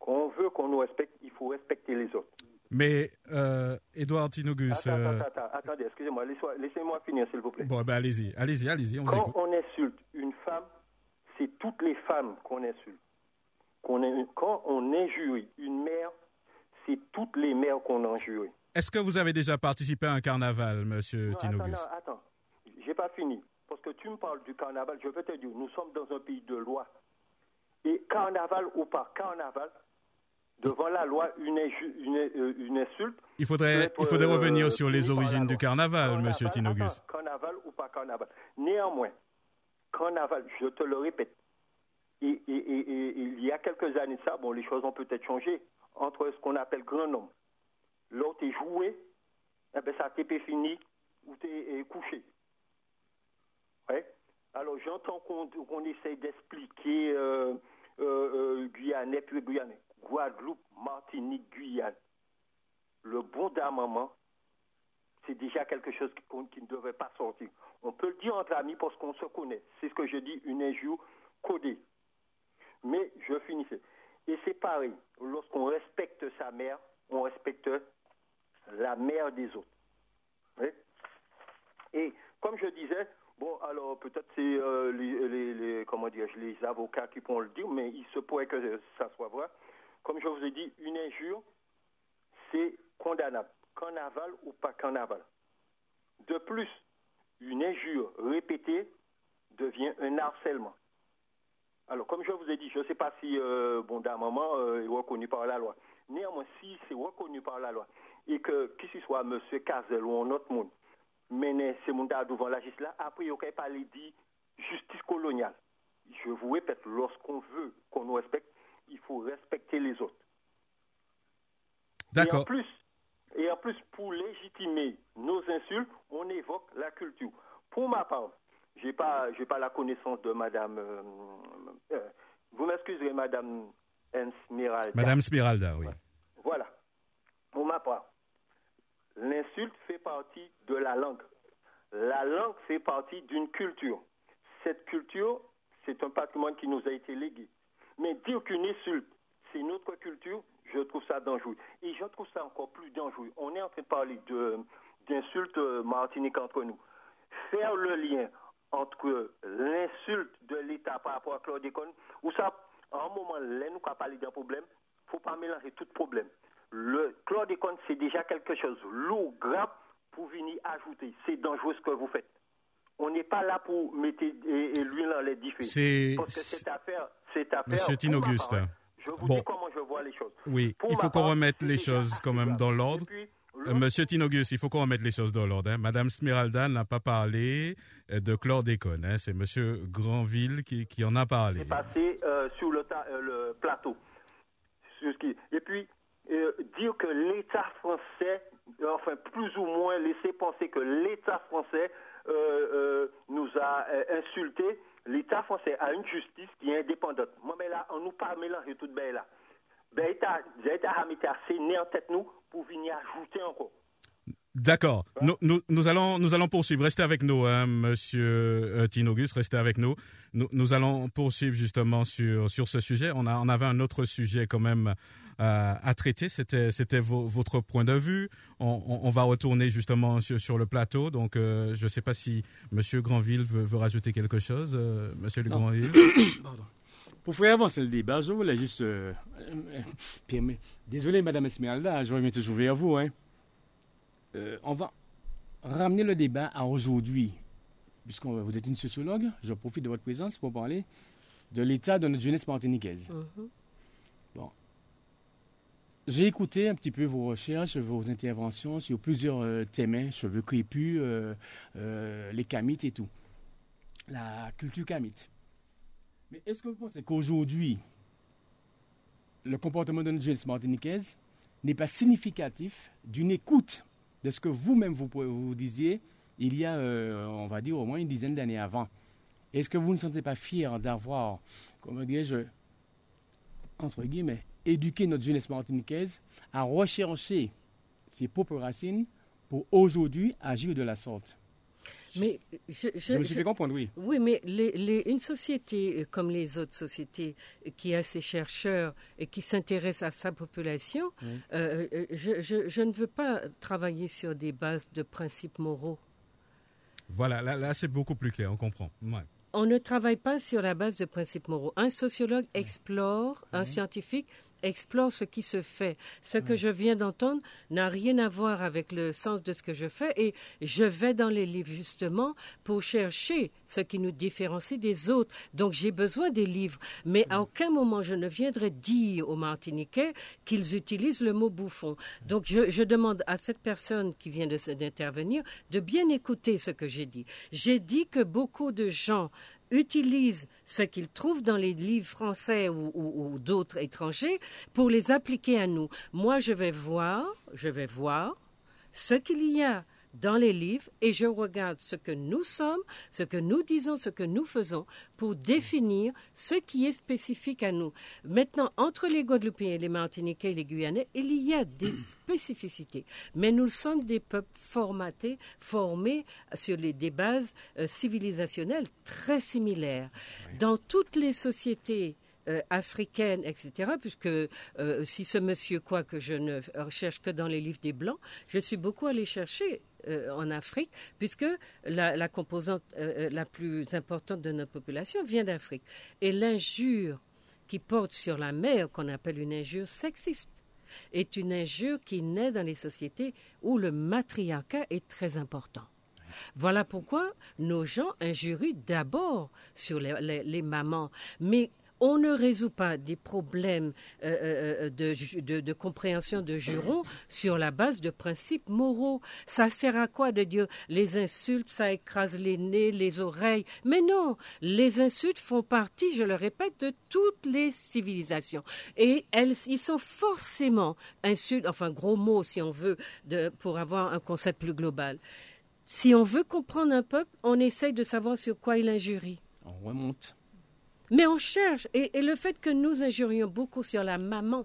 Quand on veut qu'on nous respecte, il faut respecter les autres. Mais euh, Édouard Tunogus, Attends, euh, attends, attends, attendez, excusez-moi, laissez-moi finir, s'il vous plaît. bon, ben allez-y, allez-y, allez-y, on Quand on insulte une femme, c'est toutes les femmes qu'on insulte. Quand on injurie une mère, c'est toutes les mères qu'on injurie. Est-ce que vous avez déjà participé à un carnaval, Monsieur Non, attends, Tunogus non, attends, j'ai pas fini. Parce que tu me parles du carnaval, je veux te dire, nous sommes dans un pays de loi. Et carnaval ou pas carnaval, devant la loi, une, euh, une insulte. Il faudrait, être, il faudrait euh, revenir sur les origines du carnaval, Carnaval, Monsieur attends, carnaval ou pas carnaval. Néanmoins, carnaval, je te le répète, et, et- et- et- il y a quelques années de ça, bon, les choses ont peut-être changé, entre ce qu'on appelle grand nombre. L'autre est joué, eh ben, ça t'est fini, ou t'es couché. Alors j'entends qu'on essaye d'expliquer euh, euh, euh, Guyanais, puis Guyanais, Guadeloupe, Martinique, Guyane. Le bon d'amament, c'est déjà quelque chose qui, ne devait pas sortir. On peut le dire entre amis parce qu'on se connaît. C'est ce que je dis, une injure codée. Mais je finissais. Et c'est pareil, lorsqu'on respecte sa mère, on respecte la mère des autres. Et comme je disais, bon, alors peut-être c'est euh, les, comment les avocats qui pourront le dire, mais il se pourrait que ça soit vrai. Comme je vous ai dit, une injure, c'est condamnable, carnaval ou pas carnaval. De plus, une injure répétée devient un harcèlement. Alors, comme je vous ai dit, je ne sais pas si, euh, bon, moment, euh, est reconnu par la loi. Néanmoins, si c'est reconnu par la loi, et que, qui ce soit M. Cazel ou un autre monde, mener ces monde devant la justice là, après, il n'y a pas dit justice coloniale. Je vous répète, lorsqu'on veut qu'on nous respecte, il faut respecter les autres. Et en D'accord. plus, et en plus, pour légitimer nos insultes, on évoque la culture. Pour ma part, j'ai pas, j'ai pas la connaissance de Madame. euh, euh, vous m'excuserez, Madame Esmeralda. Madame Smeralda, oui. Voilà. Pour ma part, l'insulte fait partie de la langue. La langue fait partie d'une culture. Cette culture, c'est un patrimoine qui nous a été légué. Mais dire qu'une insulte, c'est notre culture, je trouve ça dangereux. Et je trouve ça encore plus dangereux. On est en train de parler de- d'insultes euh, martiniques entre nous. Faire le lien entre l'insulte de l'État par rapport à Claude Econ, ou ça, à un moment, là, nous avons parlé d'un problème, il ne faut pas mélanger tout problème. Le chlordécone, c'est déjà quelque chose lourd, grave, pour venir ajouter. C'est dangereux ce que vous faites. On n'est pas là pour mettre et, et l'huile dans les diffus. C'est- Parce que cette affaire, cette affaire. Monsieur Tinoguste. Je vous Bon. dis comment je vois les choses. Oui, Pour il faut qu'on remette les choses quand même dans l'ordre. Euh, Monsieur Tinogus, il faut qu'on remette les choses dans l'ordre. Hein. Madame Smeralda n'a pas parlé euh, de chlordécone. Hein. C'est Monsieur Granville qui, qui en a parlé. C'est passé euh, sur le, ta- euh, le plateau. Et puis, euh, dire que l'État français, euh, enfin plus ou moins laisser penser que l'État français euh, nous a insultés, l'État français a une justice qui est indépendante. Moi, mais là, on nous pas mélanger tout ben là. Ben, l'État a mis assez né en tête nous pour venir ajouter encore. D'accord. Nous, nous, nous allons, nous allons poursuivre. Restez avec nous, hein, Monsieur euh, Tinogus. Restez avec nous. nous. Nous allons poursuivre justement sur, sur ce sujet. On, a, on avait un autre sujet quand même euh, à traiter. C'était, c'était vo- votre point de vue. On, on, on va retourner justement sur, sur le plateau. Donc, euh, je ne sais pas si Monsieur Granville veut, veut rajouter quelque chose. euh, Monsieur Le. Granville. Pardon. Pour faire avancer le débat, je voulais juste. euh, euh, Désolé, Madame Esmeralda, je reviens toujours vers vous. Hein. Euh, on va ramener le débat à aujourd'hui. Puisque vous êtes une sociologue, je profite de votre présence pour parler de l'état de notre jeunesse martiniquaise. Mhm. J'ai écouté un petit peu vos recherches, vos interventions sur plusieurs euh, thèmes, cheveux crépus, euh, euh, les kamites et tout. La culture kamite. Mais est-ce que vous pensez qu'aujourd'hui, le comportement de notre jeunesse martiniquaise n'est pas significatif d'une écoute de ce que vous-même vous, disiez il y a, euh, on va dire, au moins une dizaine d'années avant. Est-ce que vous ne sentez pas fier d'avoir, comment dirais-je, entre guillemets, éduqué notre jeunesse martiniquaise à rechercher ses propres racines pour aujourd'hui agir de la sorte? Mais je, je- Je me suis fait comprendre, oui. Oui, mais les- les- une société comme les autres sociétés qui a ses chercheurs et qui s'intéresse à sa population, Oui. euh, euh, je, je- je ne veux pas travailler sur des bases de principes moraux. Voilà, là, là c'est beaucoup plus clair. On comprend. Ouais. On ne travaille pas sur la base de principes moraux. Un sociologue explore, un scientifique explore ce qui se fait. Ce que je viens d'entendre n'a rien à voir avec le sens de ce que je fais et je vais dans les livres justement pour chercher ce qui nous différencie des autres. Donc j'ai besoin des livres, mais à aucun moment je ne viendrai dire aux Martiniquais qu'ils utilisent le mot bouffon. Donc je, je demande à cette personne qui vient de d'intervenir de bien écouter ce que j'ai dit. J'ai dit que beaucoup de gens utilisent ce qu'ils trouvent dans les livres français ou, ou- d'autres étrangers pour les appliquer à nous. Moi, je vais voir, je vais voir ce qu'il y a dans les livres et je regarde ce que nous sommes, ce que nous disons, ce que nous faisons pour définir ce qui est spécifique à nous. Maintenant, entre les Guadeloupéens les Martiniquais et les Guyanais, il y a des spécificités. Mais nous sommes des peuples formatés, formés sur les, des bases euh, civilisationnelles très similaires. Dans toutes les sociétés euh, africaines, etc., puisque euh, si ce monsieur quoi que je ne recherche que dans les livres des Blancs, je suis beaucoup allé chercher en Afrique, puisque la, composante euh, euh, la plus importante de notre population vient d'Afrique. Et l'injure qui porte sur la mère, qu'on appelle une injure sexiste, est une injure qui naît dans les sociétés où le matriarcat est très important. Voilà pourquoi nos gens injurient d'abord sur les- les mamans. Mais on ne résout pas des problèmes euh, euh, de, ju- de- compréhension de jurons sur la base de principes moraux. Ça sert à quoi de dire les insultes, ça écrase les nez, les oreilles? Mais non, les insultes font partie, je le répète, de toutes les civilisations. Et elles, ils sont forcément insultes, enfin gros mots si on veut, pour avoir un concept plus global. Si on veut comprendre un peuple, on essaye de savoir sur quoi il injurie. On remonte. Mais on cherche. Et, le fait que nous injurions beaucoup sur la maman,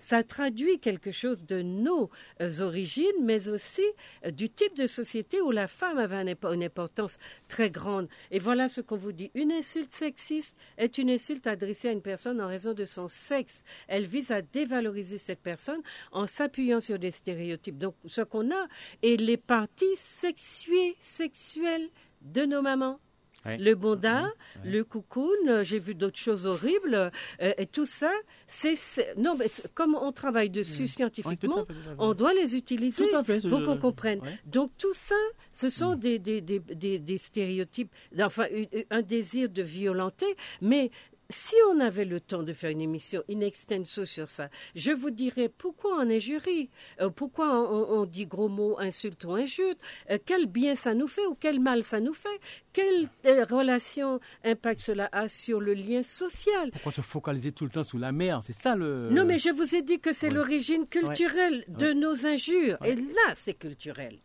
ça traduit quelque chose de nos euh, origines, mais aussi euh, du type de société où la femme avait une importance très grande. Et voilà ce qu'on vous dit. Une insulte sexiste est une insulte adressée à une personne en raison de son sexe. Elle vise à dévaloriser cette personne en s'appuyant sur des stéréotypes. Donc, ce qu'on a est les parties sexuées, sexuelles de nos mamans. Le bonda, le cocoon, euh, j'ai vu d'autres choses horribles, euh, et tout ça, c'est non, mais comme on travaille dessus Ouais, scientifiquement, fait, on doit les utiliser fait, pour qu'on comprenne. Donc tout ça, ce sont des, des, des, stéréotypes, enfin un désir de violenter, mais si on avait le temps de faire une émission in extenso sur ça, je vous dirais pourquoi on injurie, euh, pourquoi on, dit gros mots, insultes ou injures, euh, quel bien ça nous fait ou quel mal ça nous fait, quelle euh, relation impact cela a sur le lien social? Pourquoi se focaliser tout le temps sous la mer? C'est ça le. Non, mais je vous ai dit que c'est l'origine culturelle de nos injures. Et là, c'est culturel.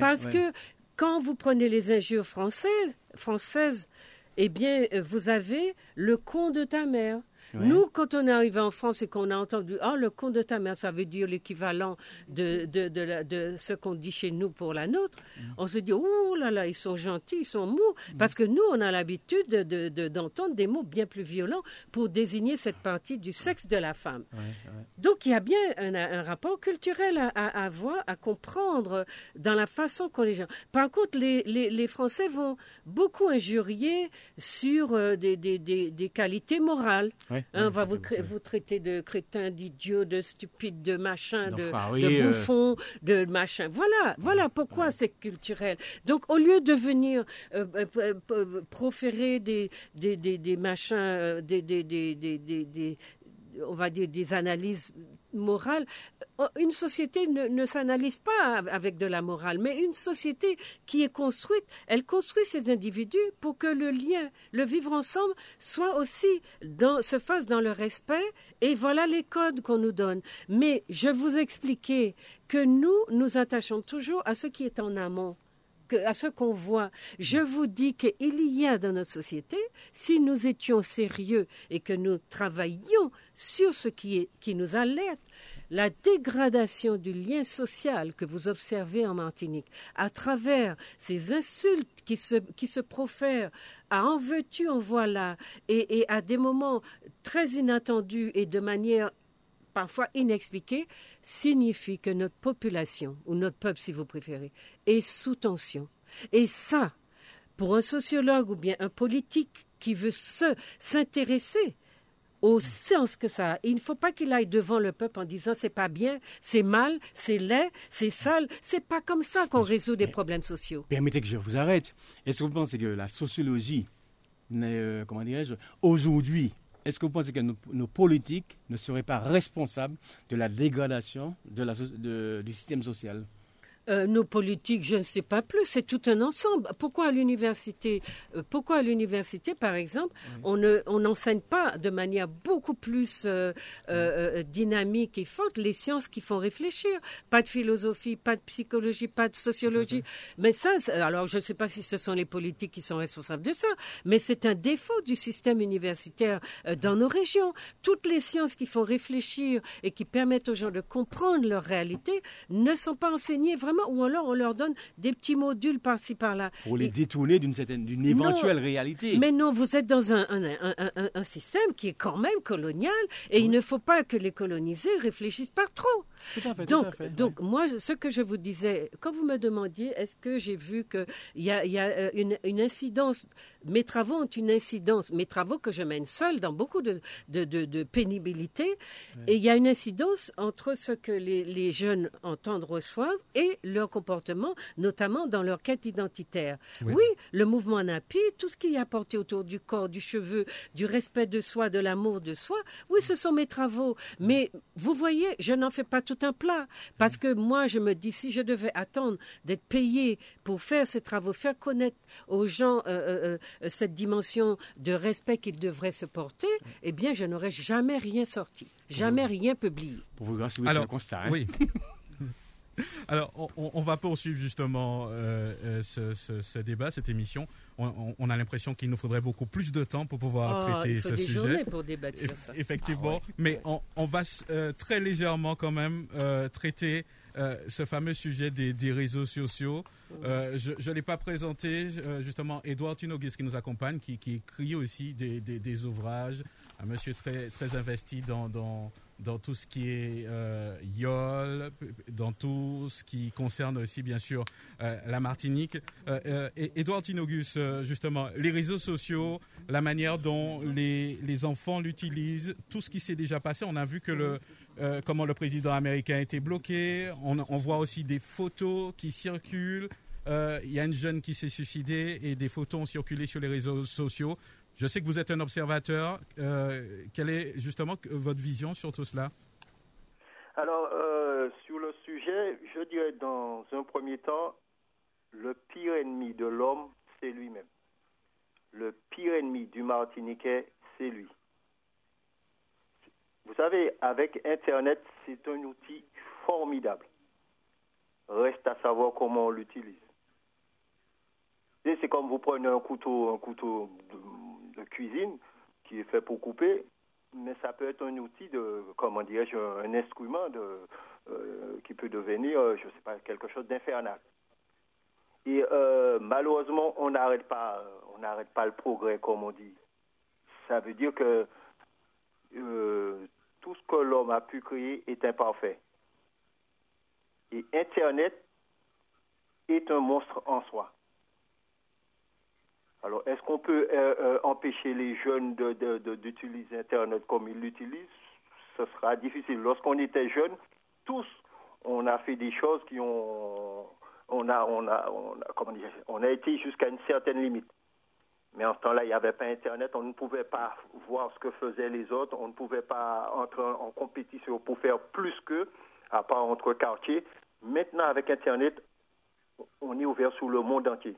Parce que quand vous prenez les injures françaises, françaises eh bien, vous avez le con de ta mère. Nous, quand on est arrivé en France et qu'on a entendu oh, le con de ta mère, ça veut dire l'équivalent de, de, de, ce qu'on dit chez nous pour la nôtre, mm. on se dit oh là là, ils sont gentils, ils sont mous. Mm. Parce que nous, on a l'habitude d'entendre des mots bien plus violents pour désigner cette partie du sexe de la femme. Donc, il y a bien un, rapport culturel à, à, avoir, à comprendre dans la façon qu'on les gens. Par contre, les, les, les, Français vont beaucoup injurier sur euh, des, des, des, des, qualités morales. Hein, on va vous, vous, traiter de crétin, d'idiot, de stupide, de machin, de, de euh. bouffon, de machin. Voilà, voilà pourquoi c'est culturel. Donc, au lieu de venir euh, euh, proférer des, des, des, des machins, des, des, des, des, on va dire des analyses morale. Euh, une société ne, s'analyse pas avec de la morale, mais une société qui est construite, elle construit ses individus pour que le lien, le vivre ensemble, soit aussi se fasse dans le respect. Et voilà les codes qu'on nous donne. Mais je vous expliquais que nous nous attachons toujours à ce qui est en amont à ce qu'on voit. Je vous dis qu'il y a dans notre société, si nous étions sérieux et que nous travaillions sur ce qui, est, qui nous alerte, la dégradation du lien social que vous observez en Martinique à travers ces insultes qui se, qui se profèrent à en veux-tu, en voilà, et, et à des moments très inattendus et de manière parfois inexpliquée, signifie que notre population, ou notre peuple si vous préférez, est sous tension. Et ça, pour un sociologue ou bien un politique qui veut s'intéresser au sens que ça a. Il ne faut pas qu'il aille devant le peuple en disant c'est pas bien, c'est mal, c'est laid, c'est sale. C'est pas comme ça qu'on résout des problèmes sociaux. Permettez que je vous arrête. Est-ce que vous pensez que la sociologie, euh, comment dirais-je, aujourd'hui, est-ce que vous pensez que nos, politiques ne seraient pas responsables de la dégradation du système social? Euh, nos politiques, je ne sais pas plus, c'est tout un ensemble. Pourquoi à l'université, euh, pourquoi à l'université, par exemple, on ne, on n'enseigne pas de manière beaucoup plus euh, dynamique et forte les sciences qui font réfléchir. Pas de philosophie, pas de psychologie, pas de sociologie. Mais ça, alors je ne sais pas si ce sont les politiques qui sont responsables de ça, mais c'est un défaut du système universitaire dans nos régions. Toutes les sciences qui font réfléchir et qui permettent aux gens de comprendre leur réalité ne sont pas enseignées vraiment ou alors on leur donne des petits modules par-ci par-là. Pour les détourner d'une certaine, d'une éventuelle réalité. Mais non, vous êtes dans un, un, système qui est quand même colonial et il ne faut pas que les colonisés réfléchissent par trop. Tout à fait, donc, tout à fait, donc moi, ce que je vous disais, quand vous me demandiez, est-ce que j'ai vu qu'il y a, y a euh, une, une, incidence, mes travaux ont une incidence, mes travaux que je mène seul dans beaucoup de, de, de, pénibilité, et il y a une incidence entre ce que les, les jeunes entendent, reçoivent et leur comportement, notamment dans leur quête identitaire. Oui, le mouvement NAPI, tout ce qui est apporté autour du corps, du cheveu, du respect de soi, de l'amour de soi, oui, ce sont mes travaux. Mais vous voyez, je n'en fais pas tout un plat. Parce que moi, je me dis, si je devais attendre d'être payé pour faire ces travaux, faire connaître aux gens euh, euh, euh, cette dimension de respect qu'ils devraient se porter, eh bien, je n'aurais jamais rien sorti, jamais rien publié. Pour vous grâce, c'est un constat. Hein. Oui. Alors, on, va poursuivre justement euh, euh, ce, débat, cette émission. On, a l'impression qu'il nous faudrait beaucoup plus de temps pour pouvoir oh, traiter ce sujet. pour débattre sur ça. Effectivement, ah mais on, va euh, très légèrement quand même traiter ce fameux sujet des, réseaux sociaux. je ne l'ai pas présenté, justement, Edouard Tunogis qui nous accompagne, qui, écrit aussi des, ouvrages, un monsieur très, très investi dans dans tout ce qui est euh, YOL, dans tout ce qui concerne aussi bien sûr euh, la Martinique. Euh, euh Edouard Tinogus, justement, les réseaux sociaux, la manière dont les, les enfants l'utilisent, tout ce qui s'est déjà passé, on a vu que le, comment le président américain a été bloqué, on voit aussi des photos qui circulent. Il y a une jeune qui s'est suicidée et des photos ont circulé sur les réseaux sociaux Je sais que vous êtes un observateur. Euh, quelle est justement votre vision sur tout cela? Alors, sur le sujet, je dirais dans un premier temps, le pire ennemi de l'homme, c'est lui-même. Le pire ennemi du Martiniquais, c'est lui. Vous savez, avec Internet, c'est un outil formidable. Reste à savoir comment on l'utilise. C'est comme vous prenez un couteau, un couteau de, cuisine qui est fait pour couper, mais ça peut être un outil de, comment dirais-je, un instrument de, euh, qui peut devenir, euh, je ne sais pas, quelque chose d'infernal. Et euh, malheureusement, on n'arrête pas, on n'arrête pas le progrès, comme on dit. Ça veut dire que tout ce que l'homme a pu créer est imparfait. Et Internet est un monstre en soi. Alors, est-ce qu'on peut euh, euh, empêcher les jeunes d'utiliser Internet comme ils l'utilisent? Ce sera difficile. Lorsqu'on était jeunes, tous, on a fait des choses qui ont, on a, on a, on a, comment dire, on a été jusqu'à une certaine limite. Mais en ce temps-là, il n'y avait pas Internet, on ne pouvait pas voir ce que faisaient les autres, on ne pouvait pas entrer en compétition pour faire plus qu'eux, à part entre quartiers. Maintenant, avec Internet, on est ouvert sur le monde entier.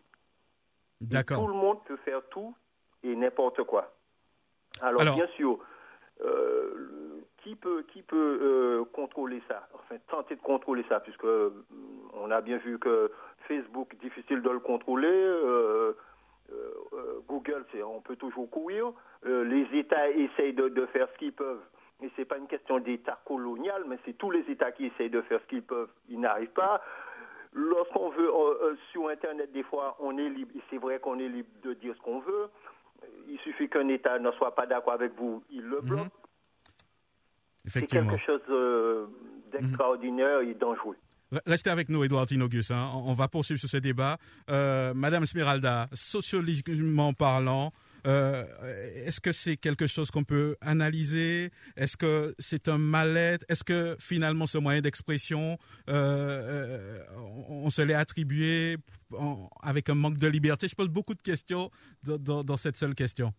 D'accord. Tout le monde peut faire tout et n'importe quoi. Alors, bien sûr, euh, qui peut, qui peut euh, contrôler ça? Enfin, tenter de contrôler ça, puisque euh, on a bien vu que Facebook, difficile de le contrôler. Google, on peut toujours courir. Les États essayent de, faire ce qu'ils peuvent. Et ce n'est pas une question d'État colonial, mais c'est tous les États qui essayent de faire ce qu'ils peuvent. Ils n'arrivent pas. Lorsqu'on veut, sur Internet, des fois, on est libre. Et c'est vrai qu'on est libre de dire ce qu'on veut. Il suffit qu'un État ne soit pas d'accord avec vous, il le bloque. Mhm. C'est quelque chose d'extraordinaire et dangereux. Restez avec nous, Edouard Tinogus. Hein. On va poursuivre sur ce débat. Euh, Madame Smeralda, sociologiquement parlant, euh, est-ce que c'est quelque chose qu'on peut analyser? Est-ce que c'est un mal-être? Est-ce que finalement ce moyen d'expression, euh, on, se l'est attribué avec un manque de liberté? Je pose beaucoup de questions dans cette seule question.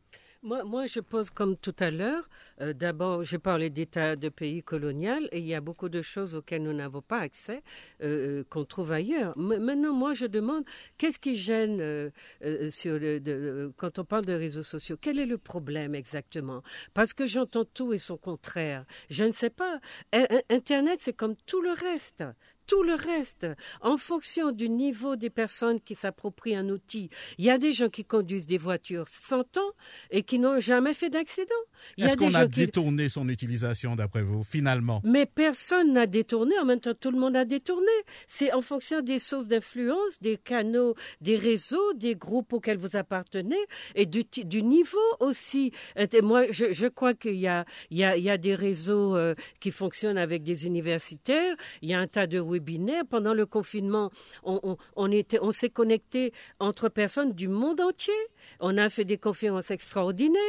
Moi, moi, je pose comme tout à l'heure. Euh, d'abord, j'ai parlé d'état de pays colonial et il y a beaucoup de choses auxquelles nous n'avons pas accès, euh, euh, qu'on trouve ailleurs. maintenant, moi, je demande qu'est-ce qui gêne sur quand on parle de réseaux sociaux? Quel est le problème exactement? Parce que j'entends tout et son contraire. Je ne sais pas. Internet, c'est comme tout le reste tout le reste, en fonction du niveau des personnes qui s'approprient un outil. Il y a des gens qui conduisent des voitures 100 ans et qui n'ont jamais fait d'accident. Est-ce qu'on a détourné son utilisation, d'après vous, finalement? Mais personne n'a détourné. En même temps, tout le monde a détourné. C'est en fonction des sources d'influence, des canaux, des réseaux, des groupes auxquels vous appartenez et du, niveau aussi. Moi, je, crois qu'il y a, il y, a, des réseaux euh, qui fonctionnent avec des universitaires. Il y a un tas de Pendant le confinement, on, s'est connecté entre personnes du monde entier. On a fait des conférences extraordinaires.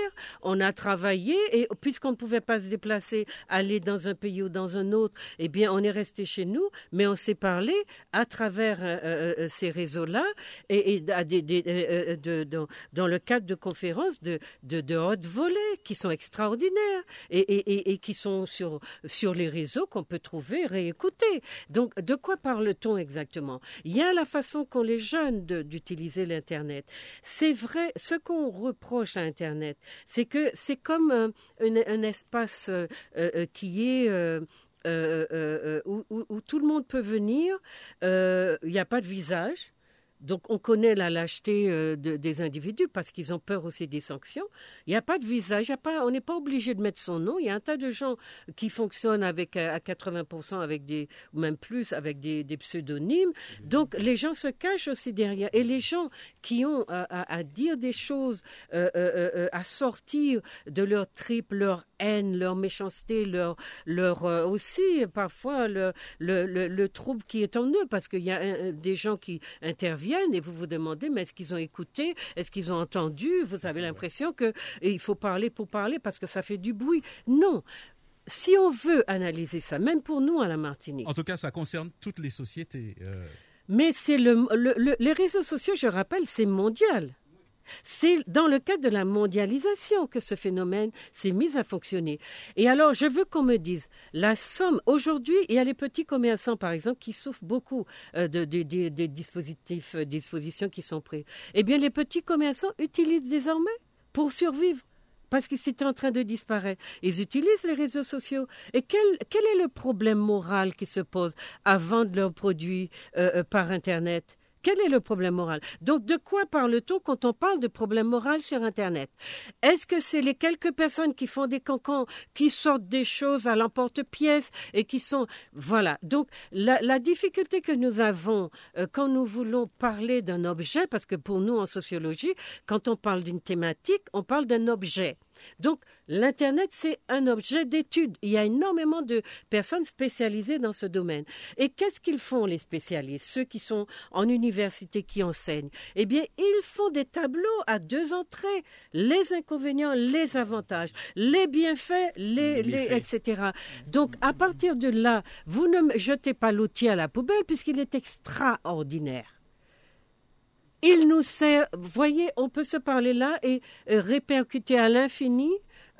On a travaillé et puisqu'on ne pouvait pas se déplacer, aller dans un pays ou dans un autre, eh bien, on est resté chez nous, mais on s'est parlé à travers euh, euh, euh, ces réseaux-là et, dans, le cadre de conférences de, de, de haute volée qui sont extraordinaires et, et qui sont sur, sur les réseaux qu'on peut trouver, réécouter. Donc, de quoi parle-t-on exactement? Il y a la façon qu'ont les jeunes d'utiliser l'Internet. C'est vrai, ce qu'on reproche à Internet, c'est que c'est comme un, espace euh, euh, qui est... Euh, où, tout le monde peut venir, il n'y a pas de visage, donc on connaît la lâcheté euh, des individus parce qu'ils ont peur aussi des sanctions. Il n'y a pas de visage, on n'est pas obligé de mettre son nom. Il y a un tas de gens qui fonctionnent avec euh, à 80% avec des, ou même plus, avec des, pseudonymes. Donc les gens se cachent aussi derrière. Et les gens qui ont à, dire des choses, euh, à sortir de leur trip, leur haine, leur méchanceté, leur, aussi parfois le, trouble qui est en eux parce qu'il y a des gens qui interviennent et vous vous demandez, mais est-ce qu'ils ont écouté? Est-ce qu'ils ont entendu? Vous avez l'impression qu'il faut parler pour parler parce que ça fait du bruit. Non si on veut analyser ça, même pour nous à la Martinique. En tout cas, ça concerne toutes les sociétés. Euh. Mais c'est le, les réseaux sociaux, je rappelle, c'est mondial. C'est dans le cadre de la mondialisation que ce phénomène s'est mis à fonctionner. Et alors, je veux qu'on me dise, la somme, aujourd'hui, il y a les petits commerçants, par exemple, qui souffrent beaucoup euh, de, des dispositifs, euh, dispositions qui sont prises. Eh bien, les petits commerçants utilisent désormais pour survivre parce qu'ils étaient en train de disparaître. Ils utilisent les réseaux sociaux. Et quel, est le problème moral qui se pose à vendre leurs produits euh, par Internet? Quel est le problème moral? Donc, de quoi parle-t-on quand on parle de problème moral sur Internet? Est-ce que c'est les quelques personnes qui font des cancans, qui sortent des choses à l'emporte-pièce et qui sont... Voilà. Donc, la, difficulté que nous avons euh, quand nous voulons parler d'un objet, parce que pour nous, en sociologie, quand on parle d'une thématique, on parle d'un objet. Donc, l'Internet, c'est un objet d'étude. Il y a énormément de personnes spécialisées dans ce domaine. Et qu'est-ce qu'ils font, les spécialistes, ceux qui sont en université, qui enseignent? Eh bien, ils font des tableaux à deux entrées, les inconvénients, les avantages, les bienfaits, les, etc. Donc, à partir de là, vous ne jetez pas l'outil à la poubelle puisqu'il est extraordinaire. Il nous sert, voyez, on peut se parler là et euh, répercuter à l'infini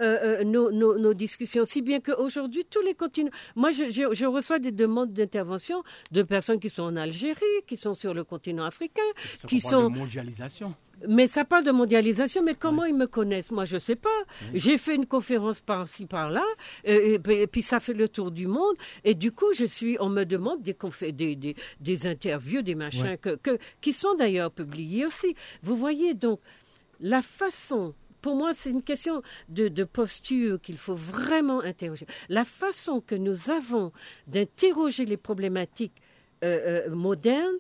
euh, euh, nos, discussions, si bien qu'aujourd'hui, tous les continents... Moi, je, reçois des demandes d'intervention de personnes qui sont en Algérie, qui sont sur le continent africain, qui sont... De mondialisation. Mais ça parle de mondialisation, mais comment ils me connaissent? Moi, je ne sais pas. J'ai fait une conférence par-ci, par-là, et, puis ça fait le tour du monde, et du coup, je suis, on me demande des, des, des, interviews, des machins, que, qui sont d'ailleurs publiés aussi. Vous voyez, donc, la façon pour moi, c'est une question de, de posture qu'il faut vraiment interroger. La façon que nous avons d'interroger les problématiques euh, euh, modernes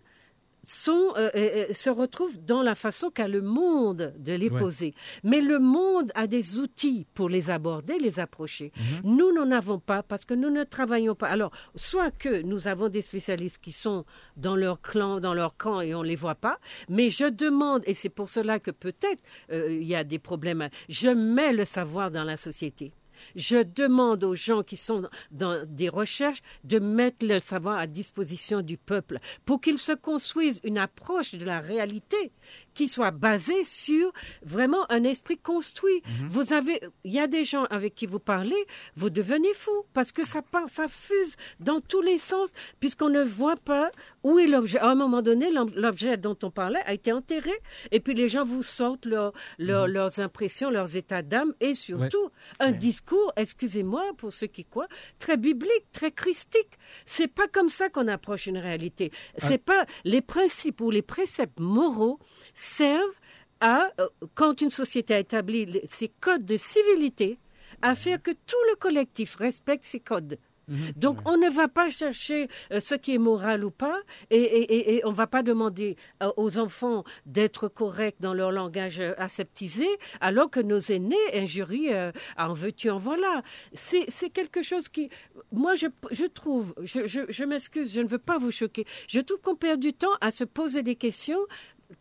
sont, euh, euh, euh, se retrouvent dans la façon qu'a le monde de les poser. Mais le monde a des outils pour les aborder, les approcher. Mhm. Nous n'en avons pas parce que nous ne travaillons pas. Alors, soit que nous avons des spécialistes qui sont dans leur clan, dans leur camp et on ne les voit pas, mais je demande, et c'est pour cela que peut-être il y a des problèmes, je mets le savoir dans la société. Je demande aux gens qui sont dans des recherches de mettre le savoir à disposition du peuple pour qu'ils se construisent une approche de la réalité qui soit basée sur vraiment un esprit construit. Mhm. Vous avez, il y a des gens avec qui vous parlez, vous devenez fou parce que ça part, ça fuse dans tous les sens puisqu'on ne voit pas où est l'objet. À un moment donné, l'objet dont on parlait a été enterré et puis les gens vous sortent mhm. leurs impressions, leurs états d'âme et surtout un discours excusez-moi pour ceux qui croient, très biblique, très christique. C'est pas comme ça qu'on approche une réalité. Ah. C'est pas les principes ou les préceptes moraux servent à euh, quand une société a établi ses codes de civilité à faire que tout le collectif respecte ces codes. Mhm. Donc, on ne va pas chercher euh, ce qui est moral ou pas, et, on ne va pas demander euh, aux enfants d'être corrects dans leur langage euh, aseptisé, alors que nos aînés injurient en veux-tu, en voilà. C'est quelque chose qui, moi, je, trouve, je, je m'excuse, je ne veux pas vous choquer, je trouve qu'on perd du temps à se poser des questions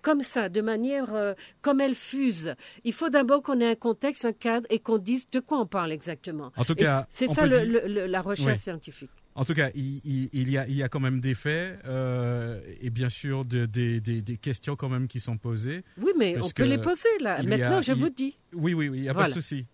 comme ça, de manière euh, comme elle fuse. Il faut d'abord qu'on ait un contexte, un cadre et qu'on dise de quoi on parle exactement. En tout cas, c'est ça la recherche scientifique. En tout cas, il, y, a, il y a quand même des faits euh, et bien sûr des questions quand même qui sont posées. Oui, mais on peut les poser là. Maintenant, je vous dis. Oui, oui, oui, il n'y a pas de souci.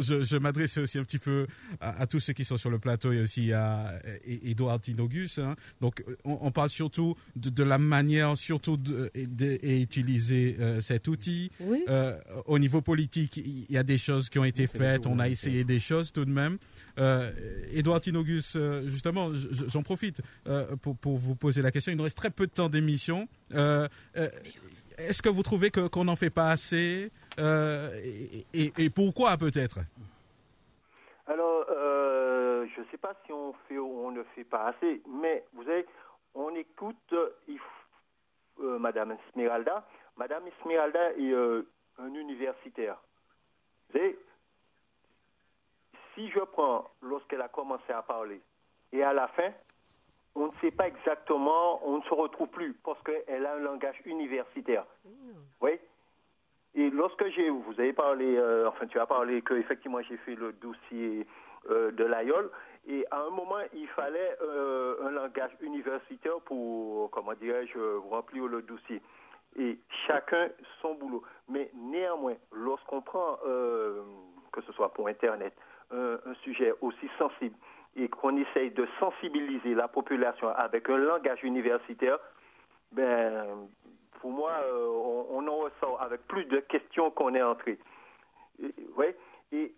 je, je m'adressais aussi un petit peu à, tous ceux qui sont sur le plateau et aussi à Edouard Tinogus. Hein. Donc, on, parle surtout de, la manière, surtout d'utiliser euh, cet outil. Euh, au niveau politique, il y a des choses qui ont été faites. On a essayé des choses tout de même. Euh, Edouard Tinogus, euh, justement, j'en profite pour, pour, vous poser la question. Il nous reste très peu de temps d'émission. Est-ce que vous trouvez qu'on n'en fait pas assez euh, et, pourquoi peut-être? Alors, euh, je ne sais pas si on fait ou on ne fait pas assez, mais vous savez, on écoute euh, Madame Esmeralda. Madame Esmeralda est un universitaire. Vous savez, si je prends lorsqu'elle a commencé à parler et à la fin, on ne sait pas exactement, on ne se retrouve plus parce qu'elle a un langage universitaire. Mmh. Oui. Et lorsque j'ai, vous avez parlé, euh, enfin tu as parlé que effectivement j'ai fait le dossier euh, de l'AIOL, et à un moment il fallait euh, un langage universitaire pour, comment dirais-je, remplir le dossier. et chacun son boulot. Mais néanmoins, lorsqu'on prend, euh, que ce soit pour Internet, un, un sujet aussi sensible et qu'on essaye de sensibiliser la population avec un langage universitaire, ben, pour moi, euh, on, en ressort avec plus de questions qu'on est entré. Et, et,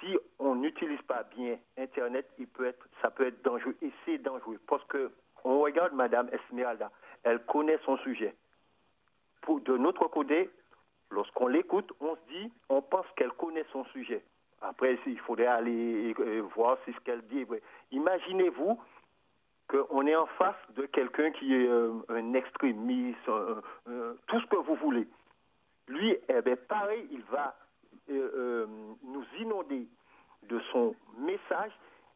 si on n'utilise pas bien Internet, ça peut être dangereux. Et c'est dangereux parce que on regarde Madame Esmeralda, elle connaît son sujet. De notre côté, lorsqu'on l'écoute, on se dit, on pense qu'elle connaît son sujet. Après, il faudrait aller euh, voir si ce qu'elle dit. Imaginez-vous qu'on est en face de quelqu'un qui est euh, un extrémiste, tout ce que vous voulez. Lui, eh bien, pareil, il va euh, nous inonder de son message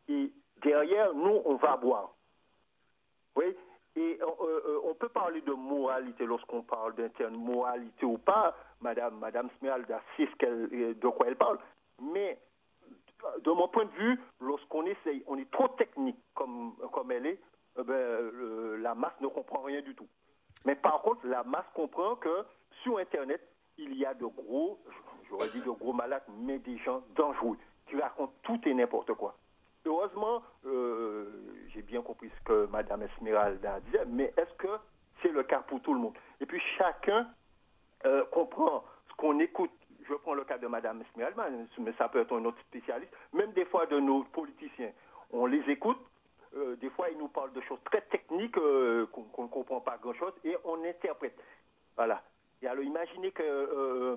et derrière, nous, on va boire. Oui, et on peut parler de moralité lorsqu'on parle d'interne moralité ou pas. Madame, Madame Smeralda sait ce de quoi elle parle. Mais de mon point de vue, lorsqu'on essaye, on est trop technique comme, comme elle est, eh ben, la masse ne comprend rien du tout. Mais par contre, la masse comprend que sur Internet, il y a de gros, j'aurais dit de gros malades, mais des gens dangereux qui racontent tout et n'importe quoi. Heureusement, euh, j'ai bien compris ce que Mme Esmeralda disait, mais est-ce que c'est le cas pour tout le monde? Et puis chacun euh, comprend ce qu'on écoute. Je prends le cas de Mme Esmeralda, mais ça peut être un autre spécialiste. Même des fois de nos politiciens, on les écoute. euh, des fois, ils nous parlent de choses très techniques euh, qu'on ne comprend pas grand-chose et on interprète. Voilà. Et alors, imaginez qu'un euh,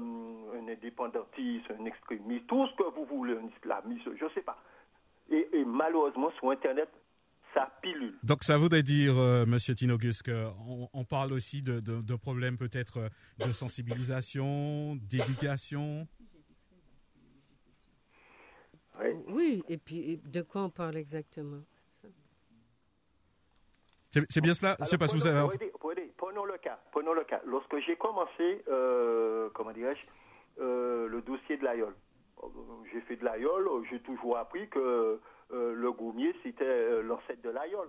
indépendantiste, un extrémiste, tout ce que vous voulez, un islamiste, je ne sais pas. Et malheureusement, sur Internet, pilule. Donc ça voudrait dire, euh, Monsieur Tinogus, qu'on on parle aussi de, de, de problèmes peut-être euh, de sensibilisation, d'éducation? Oui. Oui, et puis de quoi on parle exactement? C'est bien cela? Je sais Alors, pas si vous prenons- avez... prenez- prenez- Prenons le cas. Prenons le cas. Lorsque j'ai commencé, euh, comment dirais-je, euh, le dossier de l'aïeul. Euh, J'ai fait de l'aïeul, euh, j'ai toujours appris que euh, le gommier, c'était euh, l'ancêtre de l'aïeul.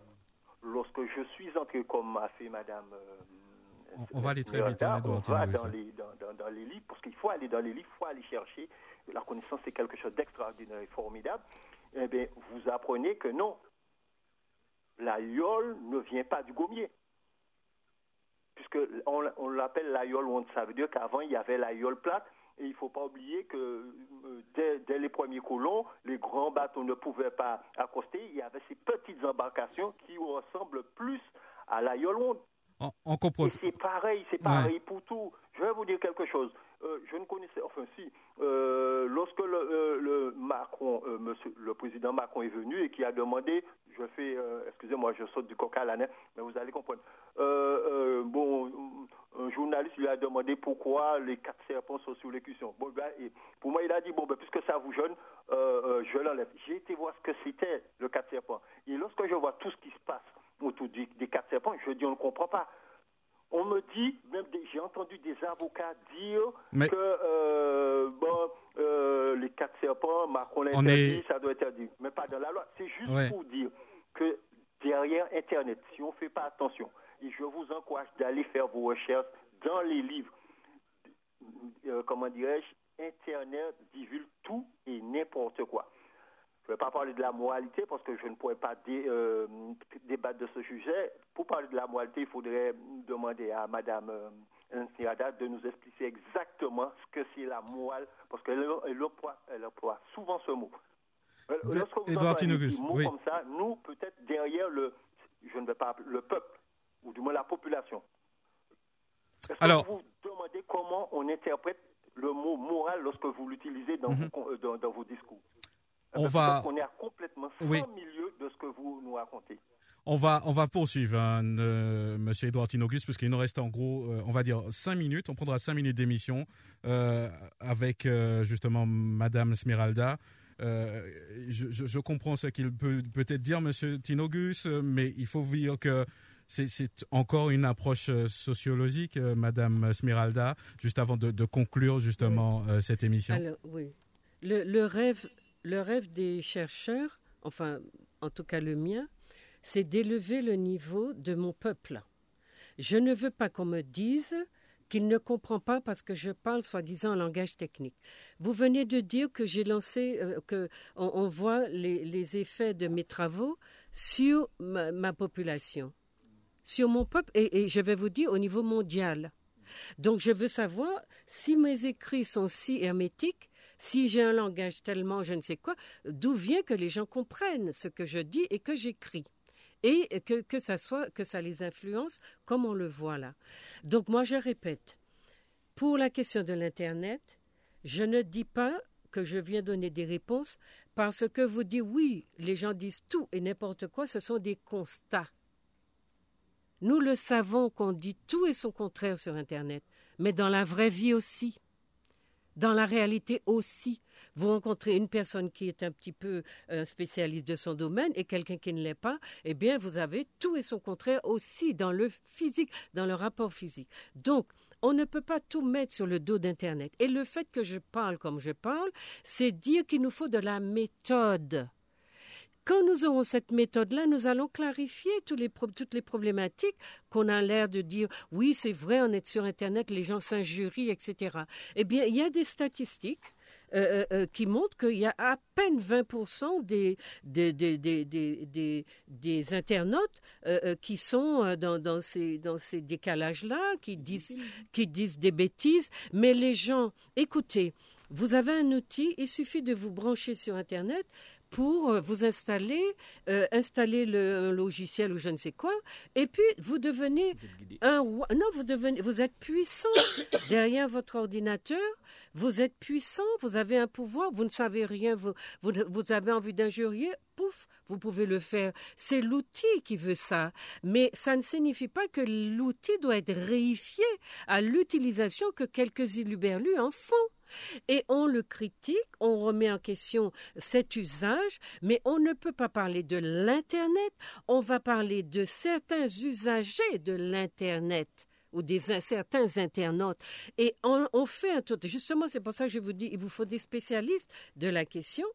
Lorsque je suis entré, comme a fait Madame... euh, On- on va aller très vite, hein, On va dans les, dans, dans- dans les livres, parce qu'il faut aller dans les livres, il faut aller chercher. La connaissance, c'est quelque chose d'extraordinaire et formidable. Eh bien, vous apprenez que non, l'aïeul ne vient pas du gommier. Puisque on, on l'appelle l'aïeul ça veut dire qu'avant il y avait l'aïeul plate. Et il ne faut pas oublier que euh, dès, dès les premiers colons, les grands bateaux ne pouvaient pas accoster. Il y avait ces petites embarcations qui ressemblent plus à l'aïeul onde. On, on comprend. Et c'est pareil, c'est pareil pour tout. Je vais vous dire quelque chose. Euh, je ne connaissais, enfin si, euh, lorsque le, euh, le Macron, monsieur, le président Macron est venu et qui a demandé, je fais, excusez-moi, je saute du coq à l'âne, mais vous allez comprendre. Bon, un journaliste lui a demandé pourquoi les quatre serpents sont sur l'écusson. Bon, ben, et pour moi, il a dit bon, ben, puisque ça vous jeune, euh, euh, je l'enlève. J'ai été voir ce que c'était le quatre serpents. Et lorsque je vois tout ce qui se passe autour des, des quatre serpents, je dis on ne comprend pas. On me dit, même des- j'ai entendu des avocats dire Mais- que euh, bon, les quatre serpents, Macron l'a On interdit, est- ça doit être interdit. Mais pas dans la loi. C'est juste Ouais. pour dire que derrière Internet, si on ne fait pas attention, je vous encourage d'aller faire vos recherches dans les livres, euh, comment dirais-je, Internet divulgue tout et n'importe quoi. Je ne vais pas parler de la moralité parce que je ne pourrais pas dé- euh, débattre de ce sujet. Pour parler de la moralité, il faudrait demander à Madame euh, de nous expliquer exactement ce que c'est la morale, parce qu'elle elle emploie, elle emploie souvent ce mot. Euh, Lorsque vous Édouard entendez Tinogus, des mots oui. comme ça, nous, peut-être derrière le, je ne vais pas le peuple, ou du moins la population. Est-ce Alors- vous vous demandez comment on interprète le mot moral lorsque vous l'utilisez dans, vos, con- euh, dans, dans vos discours? Mhm. On va- qu'on est à complètement sans Oui. milieu de ce que vous nous racontez. On va, on va poursuivre, hein, euh, Monsieur Edouard Tinogus, parce qu'il nous reste en gros, euh, on va dire, cinq minutes. On prendra cinq minutes d'émission euh, avec justement Madame Smeralda. Je, je- je comprends ce qu'il peut peut-être dire, Monsieur Tinogus, mais il faut dire que c'est encore une approche euh, sociologique, euh, Madame Smeralda, juste avant de, de conclure justement euh, cette émission. Alors, oui. Le, le rêve, le rêve des chercheurs, enfin, en tout cas le mien, c'est d'élever le niveau de mon peuple. je ne veux pas qu'on me dise qu'il ne comprend pas parce que je parle soi-disant en langage technique. Vous venez de dire que j'ai lancé, euh, que on, voit les, effets de mes travaux sur ma, population, sur mon peuple, et, je vais vous dire au niveau mondial. Donc je veux savoir si mes écrits sont si hermétiques, si j'ai un langage tellement je ne sais quoi, d'où vient que les gens comprennent ce que je dis et que j'écris et que, que, ça soit, que ça les influence comme on le voit là. Donc moi je répète, pour la question de l'Internet, je ne dis pas que je viens donner des réponses parce que vous dites oui, les gens disent tout et n'importe quoi, ce sont des constats. Nous le savons qu'on dit tout et son contraire sur Internet, mais dans la vraie vie aussi dans la réalité aussi. Vous rencontrez une personne qui est un petit peu un spécialiste de son domaine et quelqu'un qui ne l'est pas, eh bien, vous avez tout et son contraire aussi dans le physique, dans le rapport physique. Donc, on ne peut pas tout mettre sur le dos d'Internet. Et le fait que je parle comme je parle, c'est dire qu'il nous faut de la méthode. Quand nous aurons cette méthode-là, nous allons clarifier toutes les problématiques qu'on a l'air de dire, oui, c'est vrai, on est sur Internet, les gens s'injurient, etc. Eh bien, il y a des statistiques euh, euh, euh, qui montrent qu'il y a à peine 20% des, des, des, des, internautes qui sont dans, dans ces, dans ces décalages-là, qui disent, qui disent des bêtises. Mais les gens, écoutez, vous avez un outil, il suffit de vous brancher sur Internet pour euh, vous installer, euh, installer le logiciel ou je ne sais quoi, et puis vous devenez un non vous devenez vous êtes puissant derrière votre ordinateur, vous êtes puissant, vous avez un pouvoir, vous ne savez rien, vous vous, vous avez envie d'injurier, pouf, vous pouvez le faire. C'est l'outil qui veut ça, mais ça ne signifie pas que l'outil doit être réifié à l'utilisation que quelques illuberlus en font. Et on le critique, on remet en question cet usage, mais on ne peut pas parler de l'Internet, on va parler de certains usagers de l'Internet ou des certains internautes. Et on, fait un tour. Justement, c'est pour ça que je vous dis, il vous faut des spécialistes de la question.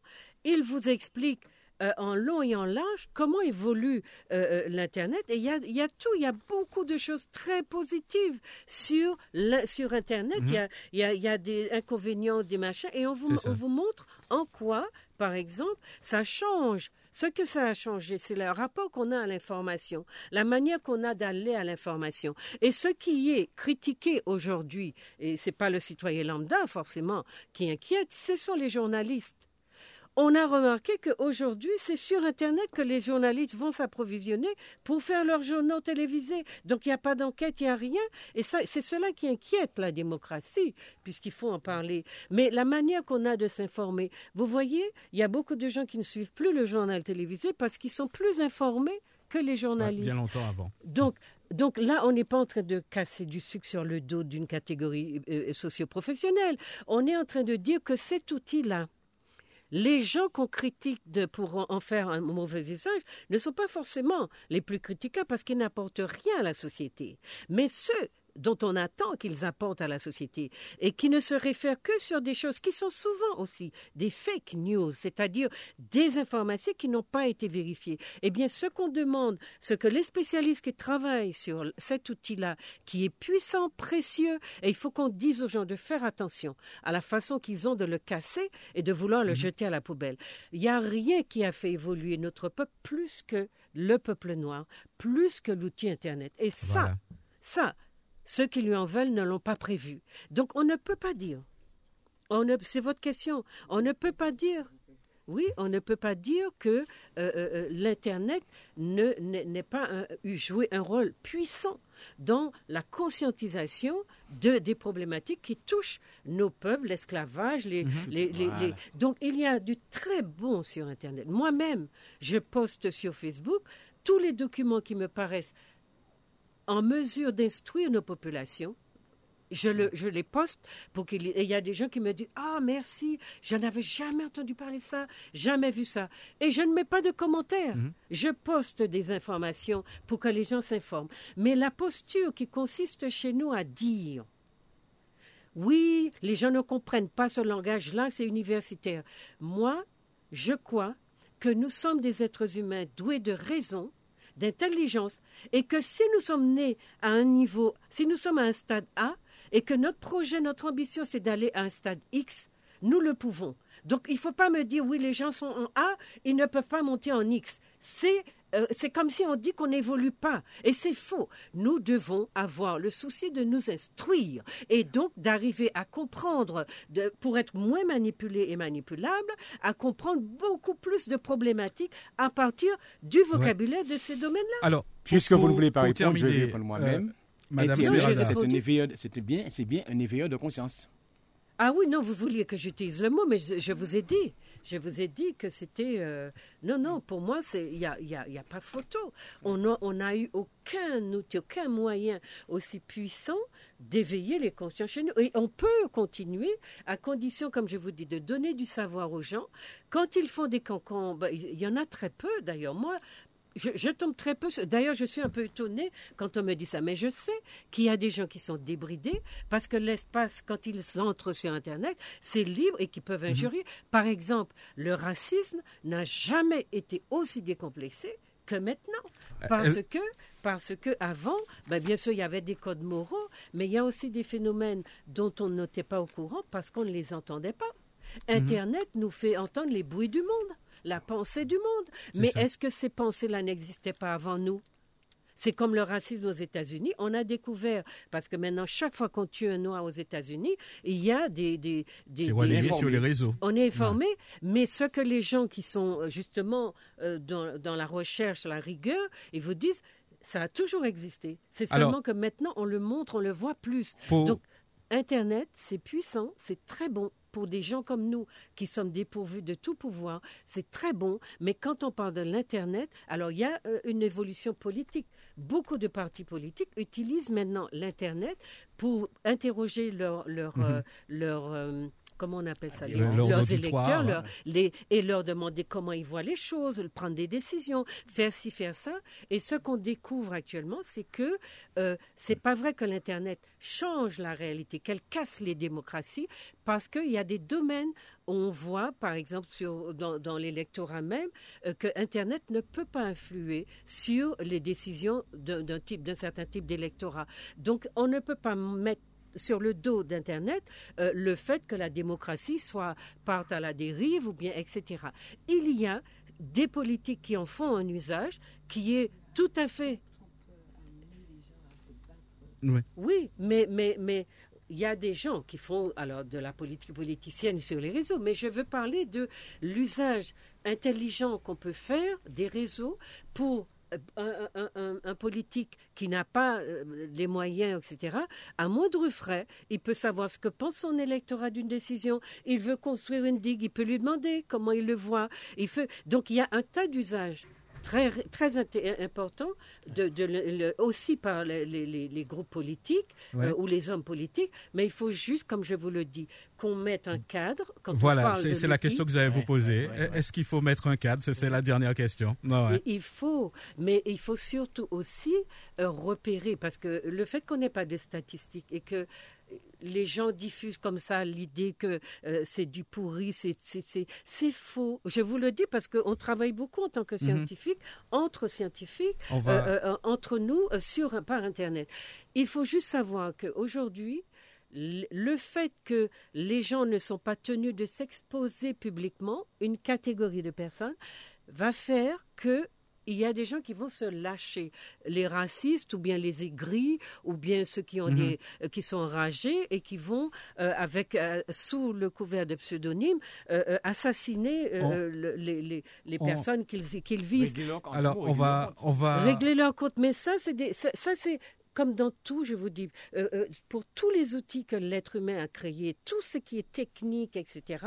Ils vous expliquent euh, en long et en large comment évolue euh, euh, l'Internet. Et il y a, y a, tout, il y a beaucoup de choses très positives sur, sur Internet. Il y, y, a, y, a, des inconvénients, des machins, et on vous, on vous montre en quoi, par exemple, ça change. Ce que ça a changé, c'est le rapport qu'on a à l'information, la manière qu'on a d'aller à l'information. Et ce qui est critiqué aujourd'hui, et ce n'est pas le citoyen lambda forcément qui inquiète, ce sont les journalistes on a remarqué qu'aujourd'hui, c'est sur Internet que les journalistes vont s'approvisionner pour faire leurs journaux télévisés. Donc, il n'y a pas d'enquête, il n'y a rien. Et c'est cela qui inquiète la démocratie, puisqu'il faut en parler. Mais la manière qu'on a de s'informer, vous voyez, il y a beaucoup de gens qui ne suivent plus le journal télévisé parce qu'ils sont plus informés que les journalistes. bien longtemps avant. Donc, donc là, on n'est pas en train de casser du sucre sur le dos d'une catégorie euh, socio-professionnelle. On est en train de dire que cet outil-là, les gens qu'on critique pour en faire un mauvais usage ne sont pas forcément les plus critiquables parce qu'ils n'apportent rien à la société. Mais ceux dont on attend qu'ils apportent à la société et qui ne se réfèrent que sur des choses qui sont souvent aussi des fake news, c'est-à-dire des informations qui n'ont pas été vérifiées. Eh bien, ce qu'on demande, ce que les spécialistes qui travaillent sur cet outil-là, qui est puissant, précieux, et il faut qu'on dise aux gens de faire attention à la façon qu'ils ont de le casser et de vouloir le mhm. jeter à la poubelle. Il n'y a rien qui a fait évoluer notre peuple plus que le peuple noir, plus que l'outil Internet. Et ça, ça, ceux qui lui en veulent ne l'ont pas prévu. Donc on ne peut pas dire. c'est votre question. On ne peut pas dire. Oui, on ne peut pas dire que euh, euh, euh, l'Internet n'ait pas joué un rôle puissant dans la conscientisation de, des problématiques qui touchent nos peuples, l'esclavage, les, mhm. les, les, Donc il y a du très bon sur Internet. Moi-même, je poste sur Facebook tous les documents qui me paraissent en mesure d'instruire nos populations, je, le, je les poste pour qu'il y a des gens qui me disent Ah, merci, je n'avais jamais entendu parler de ça, jamais vu ça. Et je ne mets pas de commentaires. Mhm. Je poste des informations pour que les gens s'informent. Mais la posture qui consiste chez nous à dire Oui, les gens ne comprennent pas ce langage-là, c'est universitaire. Moi, je crois que nous sommes des êtres humains doués de raison d'intelligence. Et que si nous sommes nés à un niveau, si nous sommes à un stade A, et que notre projet, notre ambition, c'est d'aller à un stade X, nous le pouvons. Donc il ne faut pas me dire, oui, les gens sont en A, ils ne peuvent pas monter en X. C'est c'est comme si on dit qu'on n'évolue pas. Et c'est faux. Nous devons avoir le souci de nous instruire et donc d'arriver à comprendre, de, pour être moins manipulé et manipulable, à comprendre beaucoup plus de problématiques à partir du vocabulaire de ces domaines-là. Alors, Puisque vous ne voulez pas répondre, je vais terminer, répondre moi-même. euh, c'est bien, c'est bien un éveilleur de conscience. Ah oui, non, vous vouliez que j'utilise le mot, mais je, je vous ai dit. Je vous ai dit que c'était... euh, non, non, pour moi, il n'y a, y a- y a pas photo. On n'a a eu aucun outil, aucun moyen aussi puissant d'éveiller les consciences chez nous. Et on peut continuer à condition, comme je vous dis, de donner du savoir aux gens. Quand ils font des cancans, il y en a très peu d'ailleurs. Moi, je, je tombe très peu. D'ailleurs, je suis un peu étonnée quand on me dit ça. Mais je sais qu'il y a des gens qui sont débridés parce que l'espace, quand ils entrent sur Internet, c'est libre et qui peuvent injurier. Par exemple, le racisme n'a jamais été aussi décomplexé que maintenant. Parce elle- que, parce que avant, ben bien sûr, il y avait des codes moraux, mais il y a aussi des phénomènes dont on n'était pas au courant parce qu'on ne les entendait pas. Internet nous fait entendre les bruits du monde, la pensée du monde. Mais est-ce que ces pensées-là n'existaient pas avant nous? C'est comme le racisme aux États-Unis. On a découvert, parce que maintenant, chaque fois qu'on tue un noir aux États-Unis, il y a des. des, des- C'est des- sur les réseaux. on est informé, mais ce que les gens qui sont euh, justement euh, dans, dans la recherche, la rigueur, ils vous disent, ça a toujours existé. C'est Alors- seulement que maintenant, on le montre, on le voit plus. Pour- Donc, Internet, c'est puissant, c'est très bon pour des gens comme nous qui sommes dépourvus de tout pouvoir. C'est très bon, mais quand on parle de l'Internet, alors il y a euh, une évolution politique. Beaucoup de partis politiques utilisent maintenant l'Internet pour interroger leur, leur, euh, leur euh, comment on appelle ça, les- Le- leurs électeurs, les, et leur demander comment ils voient les choses, prendre des décisions, faire ci, faire ça. Et ce qu'on découvre actuellement, c'est que euh, c'est pas vrai que l'Internet change la réalité, qu'elle casse les démocraties, parce qu'il y a des domaines où on voit, par exemple, sur, dans, dans l'électorat même, euh, que Internet ne peut pas influer sur les décisions d'un d'un type, d'un certain type d'électorat. Donc, on ne peut pas mettre sur le dos d'Internet euh, le fait que la démocratie soit parte à la dérive ou bien etc. Il y a des politiques qui en font un usage qui est tout à fait Oui. oui, mais mais mais il y a des gens qui font alors de la politique politicienne sur les réseaux, mais je veux parler de l'usage intelligent qu'on peut faire des réseaux pour un, politique qui n'a pas euh, les moyens, etc., à moindre frais, il peut savoir ce que pense son électorat d'une décision. Il veut construire une digue, il peut lui demander comment il le voit. Il fait... Donc il y a un tas d'usages très, très important, de, de le- le- aussi par les, les- les- les groupes politiques Ouais. euh, ou les hommes politiques, mais il faut juste, comme je vous le dis, qu'on mette un cadre. Quand Voilà, c'est la question que vous Ouais, poser. ouais, ouais, ouais. Est-ce qu'il faut mettre un cadre? C'est la dernière question. Non, Il faut, mais il faut surtout aussi euh, repérer, parce que le fait qu'on n'ait pas de statistiques et que les gens diffusent comme ça l'idée que euh, c'est du pourri, c'est- faux. Je vous le dis parce qu'on travaille beaucoup en tant que scientifiques, entre scientifiques, va. euh, euh, entre nous, sur, par Internet. Il faut juste savoir qu'aujourd'hui, le fait que les gens ne sont pas tenus de s'exposer publiquement, une catégorie de personnes, va faire que il y a des gens qui vont se lâcher, les racistes ou bien les aigris ou bien ceux qui ont Mhm. des euh, qui sont enragés et qui vont euh, avec euh, sous le couvert de pseudonyme euh, euh, assassiner On- le- les, les, les on- personnes qu'ils qu'ils visent. Régler leur compte, Alors, on va, on. Régler leur compte. Mais ça, c'est des- ça, ça, c'est comme dans tout, je vous dis, euh, euh, pour tous les outils que l'être humain a créés, tout ce qui est technique, etc.,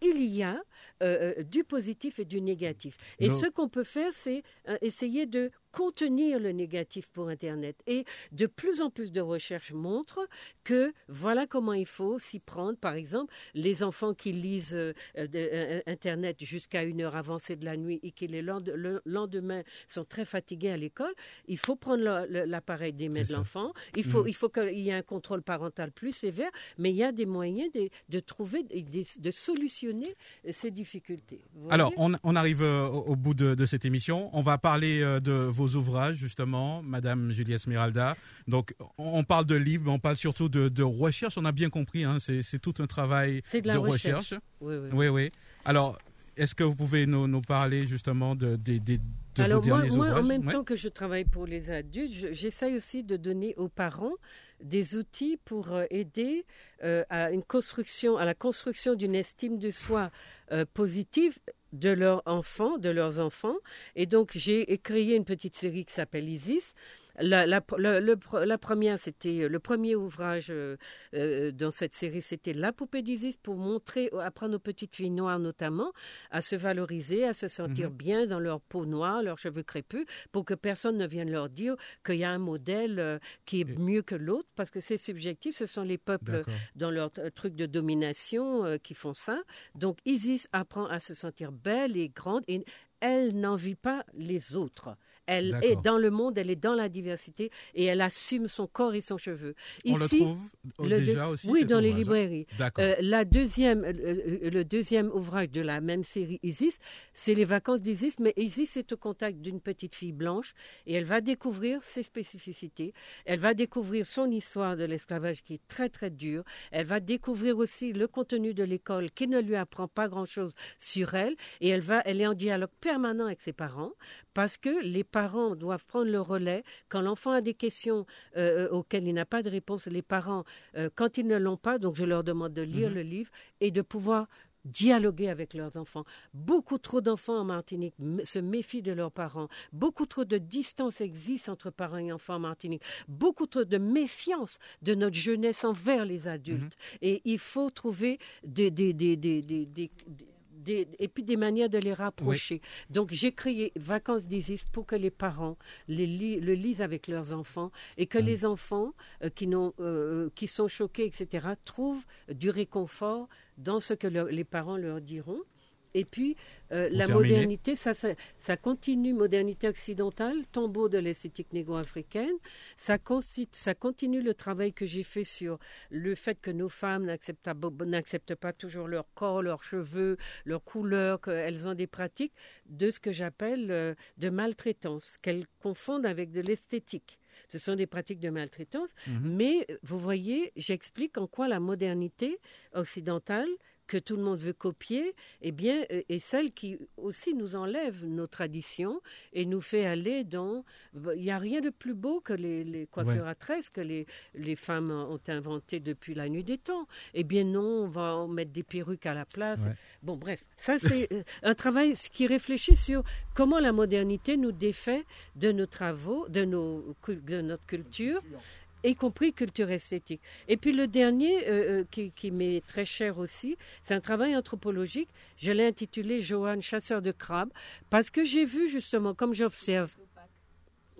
il y a euh, du positif et du négatif. Et Non. ce qu'on peut faire, c'est essayer de contenir le négatif pour Internet. Et de plus en plus de recherches montrent que voilà comment il faut s'y prendre. Par exemple, les enfants qui lisent euh, euh, de- euh, Internet jusqu'à une heure avancée de la nuit et qui le lende- le lendemain sont très fatigués à l'école, il faut prendre l'appareil des mains de l'enfant. Il faut, il faut qu'il y ait un contrôle parental plus sévère, mais il y a des moyens de, de trouver, de, de solutionner ces difficultés. Alors, on, on arrive au, au bout de, de cette émission. On va parler de vos vos ouvrages, justement, Madame Julia Esmeralda. Donc, on parle de livres, mais on parle surtout de, recherche. On a bien compris, hein, c'est tout un travail de, recherche. Oui, oui. oui, Alors, est-ce que vous pouvez nous, parler justement de, de, de, Alors vos derniers moi, ouvrages? en même temps que je travaille pour les adultes, j'essaye aussi de donner aux parents des outils pour euh, aider euh, à une construction, à la construction d'une estime de soi euh, positive de leurs enfants, de leurs enfants. Et donc j'ai créé une petite série qui s'appelle Isis la, la, la première, c'était euh, le premier ouvrage euh, euh, dans cette série, c'était La poupée d'Isis pour montrer, apprendre aux petites filles noires notamment à se valoriser, à se sentir mhm. bien dans leur peau noire, leurs cheveux crépus, pour que personne ne vienne leur dire qu'il y a un modèle qui est mieux que l'autre, parce que c'est subjectif. Ce sont les peuples dans leur truc de domination qui font ça. Donc Isis apprend à se sentir belle et grande et elle n'envie pas les autres. Elle est dans le monde, elle est dans la diversité et elle assume son corps et son cheveu. On le trouve déjà aussi Oui, dans les librairies. Euh, la deuxième, euh, euh, le deuxième ouvrage de la même série Isis, c'est les vacances d'Isis, mais Isis est au contact d'une petite fille blanche et elle va découvrir ses spécificités. Elle va découvrir son histoire de l'esclavage qui est très très dure. Elle va découvrir aussi le contenu de l'école qui ne lui apprend pas grand-chose sur elle et elle va, elle est en dialogue permanent avec ses parents parce que les parents doivent prendre le relais. Quand l'enfant a des questions euh, euh, auxquelles il n'a pas de réponse, les parents, euh, quand ils ne l'ont pas, donc je leur demande de lire mhm. le livre et de pouvoir dialoguer avec leurs enfants. Beaucoup trop d'enfants en Martinique se méfient de leurs parents. Beaucoup trop de distance existe entre parents et enfants en Martinique. Beaucoup trop de méfiance de notre jeunesse envers les adultes. Mhm. Et il faut trouver des, des, des, des et puis des manières de les rapprocher. Donc j'ai créé Vacances d'Isis pour que les parents le lisent avec leurs enfants et que mm. les enfants euh, qui, euh, qui sont choqués, etc., trouvent du réconfort dans ce que les parents leur diront. Et puis, euh, la modernité, ça, ça, continue, modernité occidentale, tombeau de l'esthétique négro-africaine. Ça, ça continue le travail que j'ai fait sur le fait que nos femmes n'acceptent pas toujours leur corps, leurs cheveux, leurs couleurs, qu'elles ont des pratiques de ce que j'appelle euh, de maltraitance, qu'elles confondent avec de l'esthétique. Ce sont des pratiques de maltraitance. Mm-hmm. Mais vous voyez, j'explique en quoi la modernité occidentale que tout le monde veut copier, eh bien, euh, est celle qui aussi nous enlève nos traditions et nous fait aller dans. Il n'y a rien de plus beau que les, coiffures à tresses que les, les femmes ont inventé depuis la nuit des temps. Eh bien, non, on va mettre des perruques à la place. Bon, bref, ça, c'est euh, un travail qui réfléchit sur comment la modernité nous défait de nos travaux, de, nos, de notre culture y compris culture esthétique. Et puis le dernier, euh, euh, qui, qui m'est très cher aussi, c'est un travail anthropologique. Je l'ai intitulé Johan, chasseur de crabes, parce que j'ai vu justement, comme j'observe.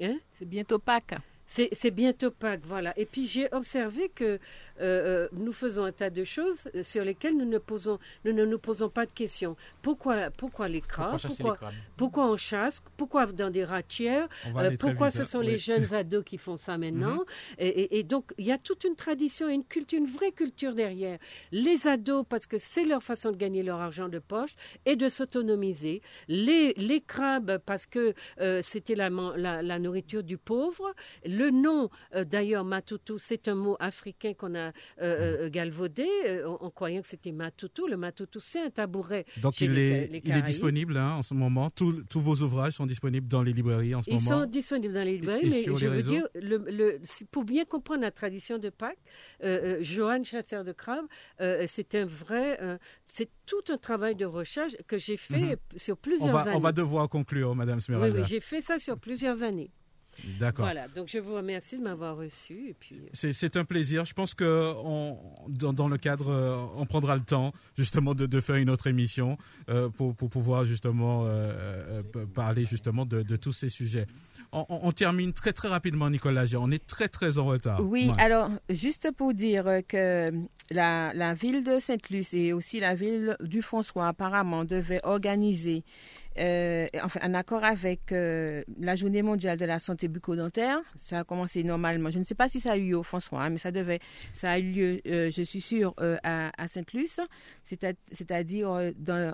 Hein? C'est bientôt Pâques. C'est bientôt Pâques, voilà. Et puis j'ai observé que euh, euh, nous faisons un tas de choses sur lesquelles nous ne, posons, nous ne nous posons pas de questions. Pourquoi, pourquoi les crabes? pourquoi, pourquoi, on chasse? Pourquoi dans des ratières euh, Pourquoi ce sont les jeunes ados qui font ça maintenant? Mhm. et, donc il y a toute une tradition et une culture, une vraie culture derrière. Les ados, parce que c'est leur façon de gagner leur argent de poche et de s'autonomiser. Les, les crabes, parce que c'était la, la, la, nourriture du pauvre. Le nom, d'ailleurs, Matutu, c'est un mot africain qu'on a euh, euh, galvaudé en, croyant que c'était Matutu. Le Matutu, c'est un tabouret. Donc, il, est, il est disponible hein, en ce moment. tous vos ouvrages sont disponibles dans les librairies en ce moment. Ils sont disponibles dans les librairies, mais je veux dire, le, pour bien comprendre la tradition de Pâques, Johan Chasseur de Crabe, c'est un vrai, c'est tout un travail de recherche que j'ai fait mhm. sur plusieurs années. On va devoir conclure, Madame Smeralda. Oui, oui j'ai fait ça sur plusieurs années. D'accord. Voilà, donc je vous remercie de m'avoir reçu. Et puis... Euh, c'est un plaisir. Je pense que on, dans, dans, le cadre, euh, on prendra le temps justement de, de faire une autre émission euh, pour, pour, pouvoir justement euh, parler justement de, de, tous ces sujets. On, on, termine très très rapidement, Nicolas. On est très très en retard. Oui, alors juste pour dire que la, la ville de Sainte-Luce et aussi la ville du François apparemment devaient organiser euh, enfin, en accord avec euh, la Journée mondiale de la santé bucco-dentaire. Ça a commencé normalement. Je ne sais pas si ça a eu lieu au François, hein, mais ça devait, ça a eu lieu, euh, je suis sûre, à, Sainte-Luce. C'est-à-dire,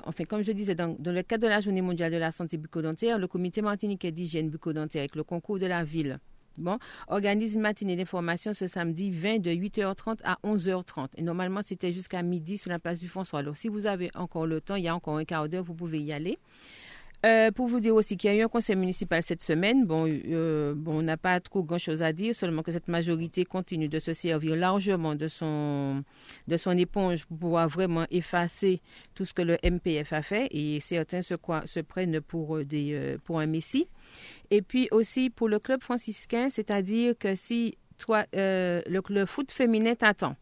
enfin, comme je disais, dans, le cadre de la Journée mondiale de la santé bucco-dentaire, le Comité martiniquais d'hygiène bucco-dentaire avec le concours de la ville Bon, organise une matinée d'information ce samedi 20 de 8h30 à 11h30. Et normalement, c'était jusqu'à midi sur la place du François. Alors, si vous avez encore le temps, il y a encore un quart d'heure, vous pouvez y aller. Euh, pour vous dire aussi qu'il y a eu un conseil municipal cette semaine. Bon, euh, bon on n'a pas trop grand-chose à dire, seulement que cette majorité continue de se servir largement de son, de son éponge pour pouvoir vraiment effacer tout ce que le MPF a fait. Et certains se prennent pour, euh, des, pour un messie. Et puis aussi pour le club franciscain, c'est-à-dire que si toi, le, le foot féminin t'attend,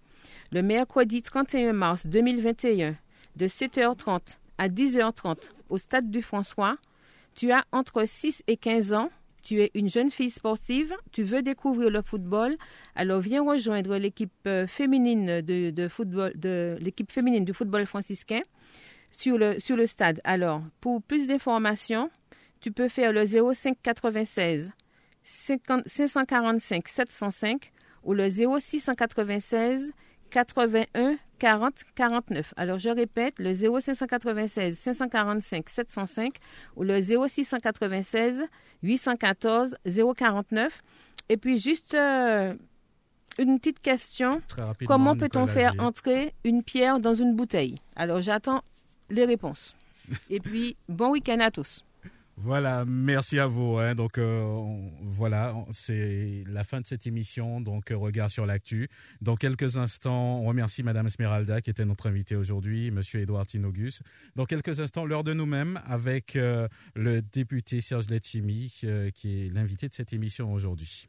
le mercredi 31 mars 2021, de 7h30 à 10h30, au stade du François, tu as entre 6 et 15 ans, tu es une jeune fille sportive, tu veux découvrir le football, alors viens rejoindre l'équipe euh, féminine de, football de l'équipe féminine du football franciscain sur le, stade. Alors, pour plus d'informations, tu peux faire le 05 96 545 705 ou le 0696 81 40 49. Alors je répète, le 0596 545 705 ou le 0696 814 049. Et puis juste euh, une petite question. Comment peut-on faire entrer une pierre dans une bouteille? Alors j'attends les réponses. Et puis bon week-end à tous. Voilà, merci à vous. Hein. Donc euh, voilà, c'est la fin de cette émission. Donc regard sur l'actu. Dans quelques instants, on remercie Madame Esmeralda qui était notre invitée aujourd'hui, Monsieur Edouard Tinogus. Dans quelques instants, l'heure de nous-mêmes avec euh, le député Serge Letchimi euh, qui est l'invité de cette émission aujourd'hui.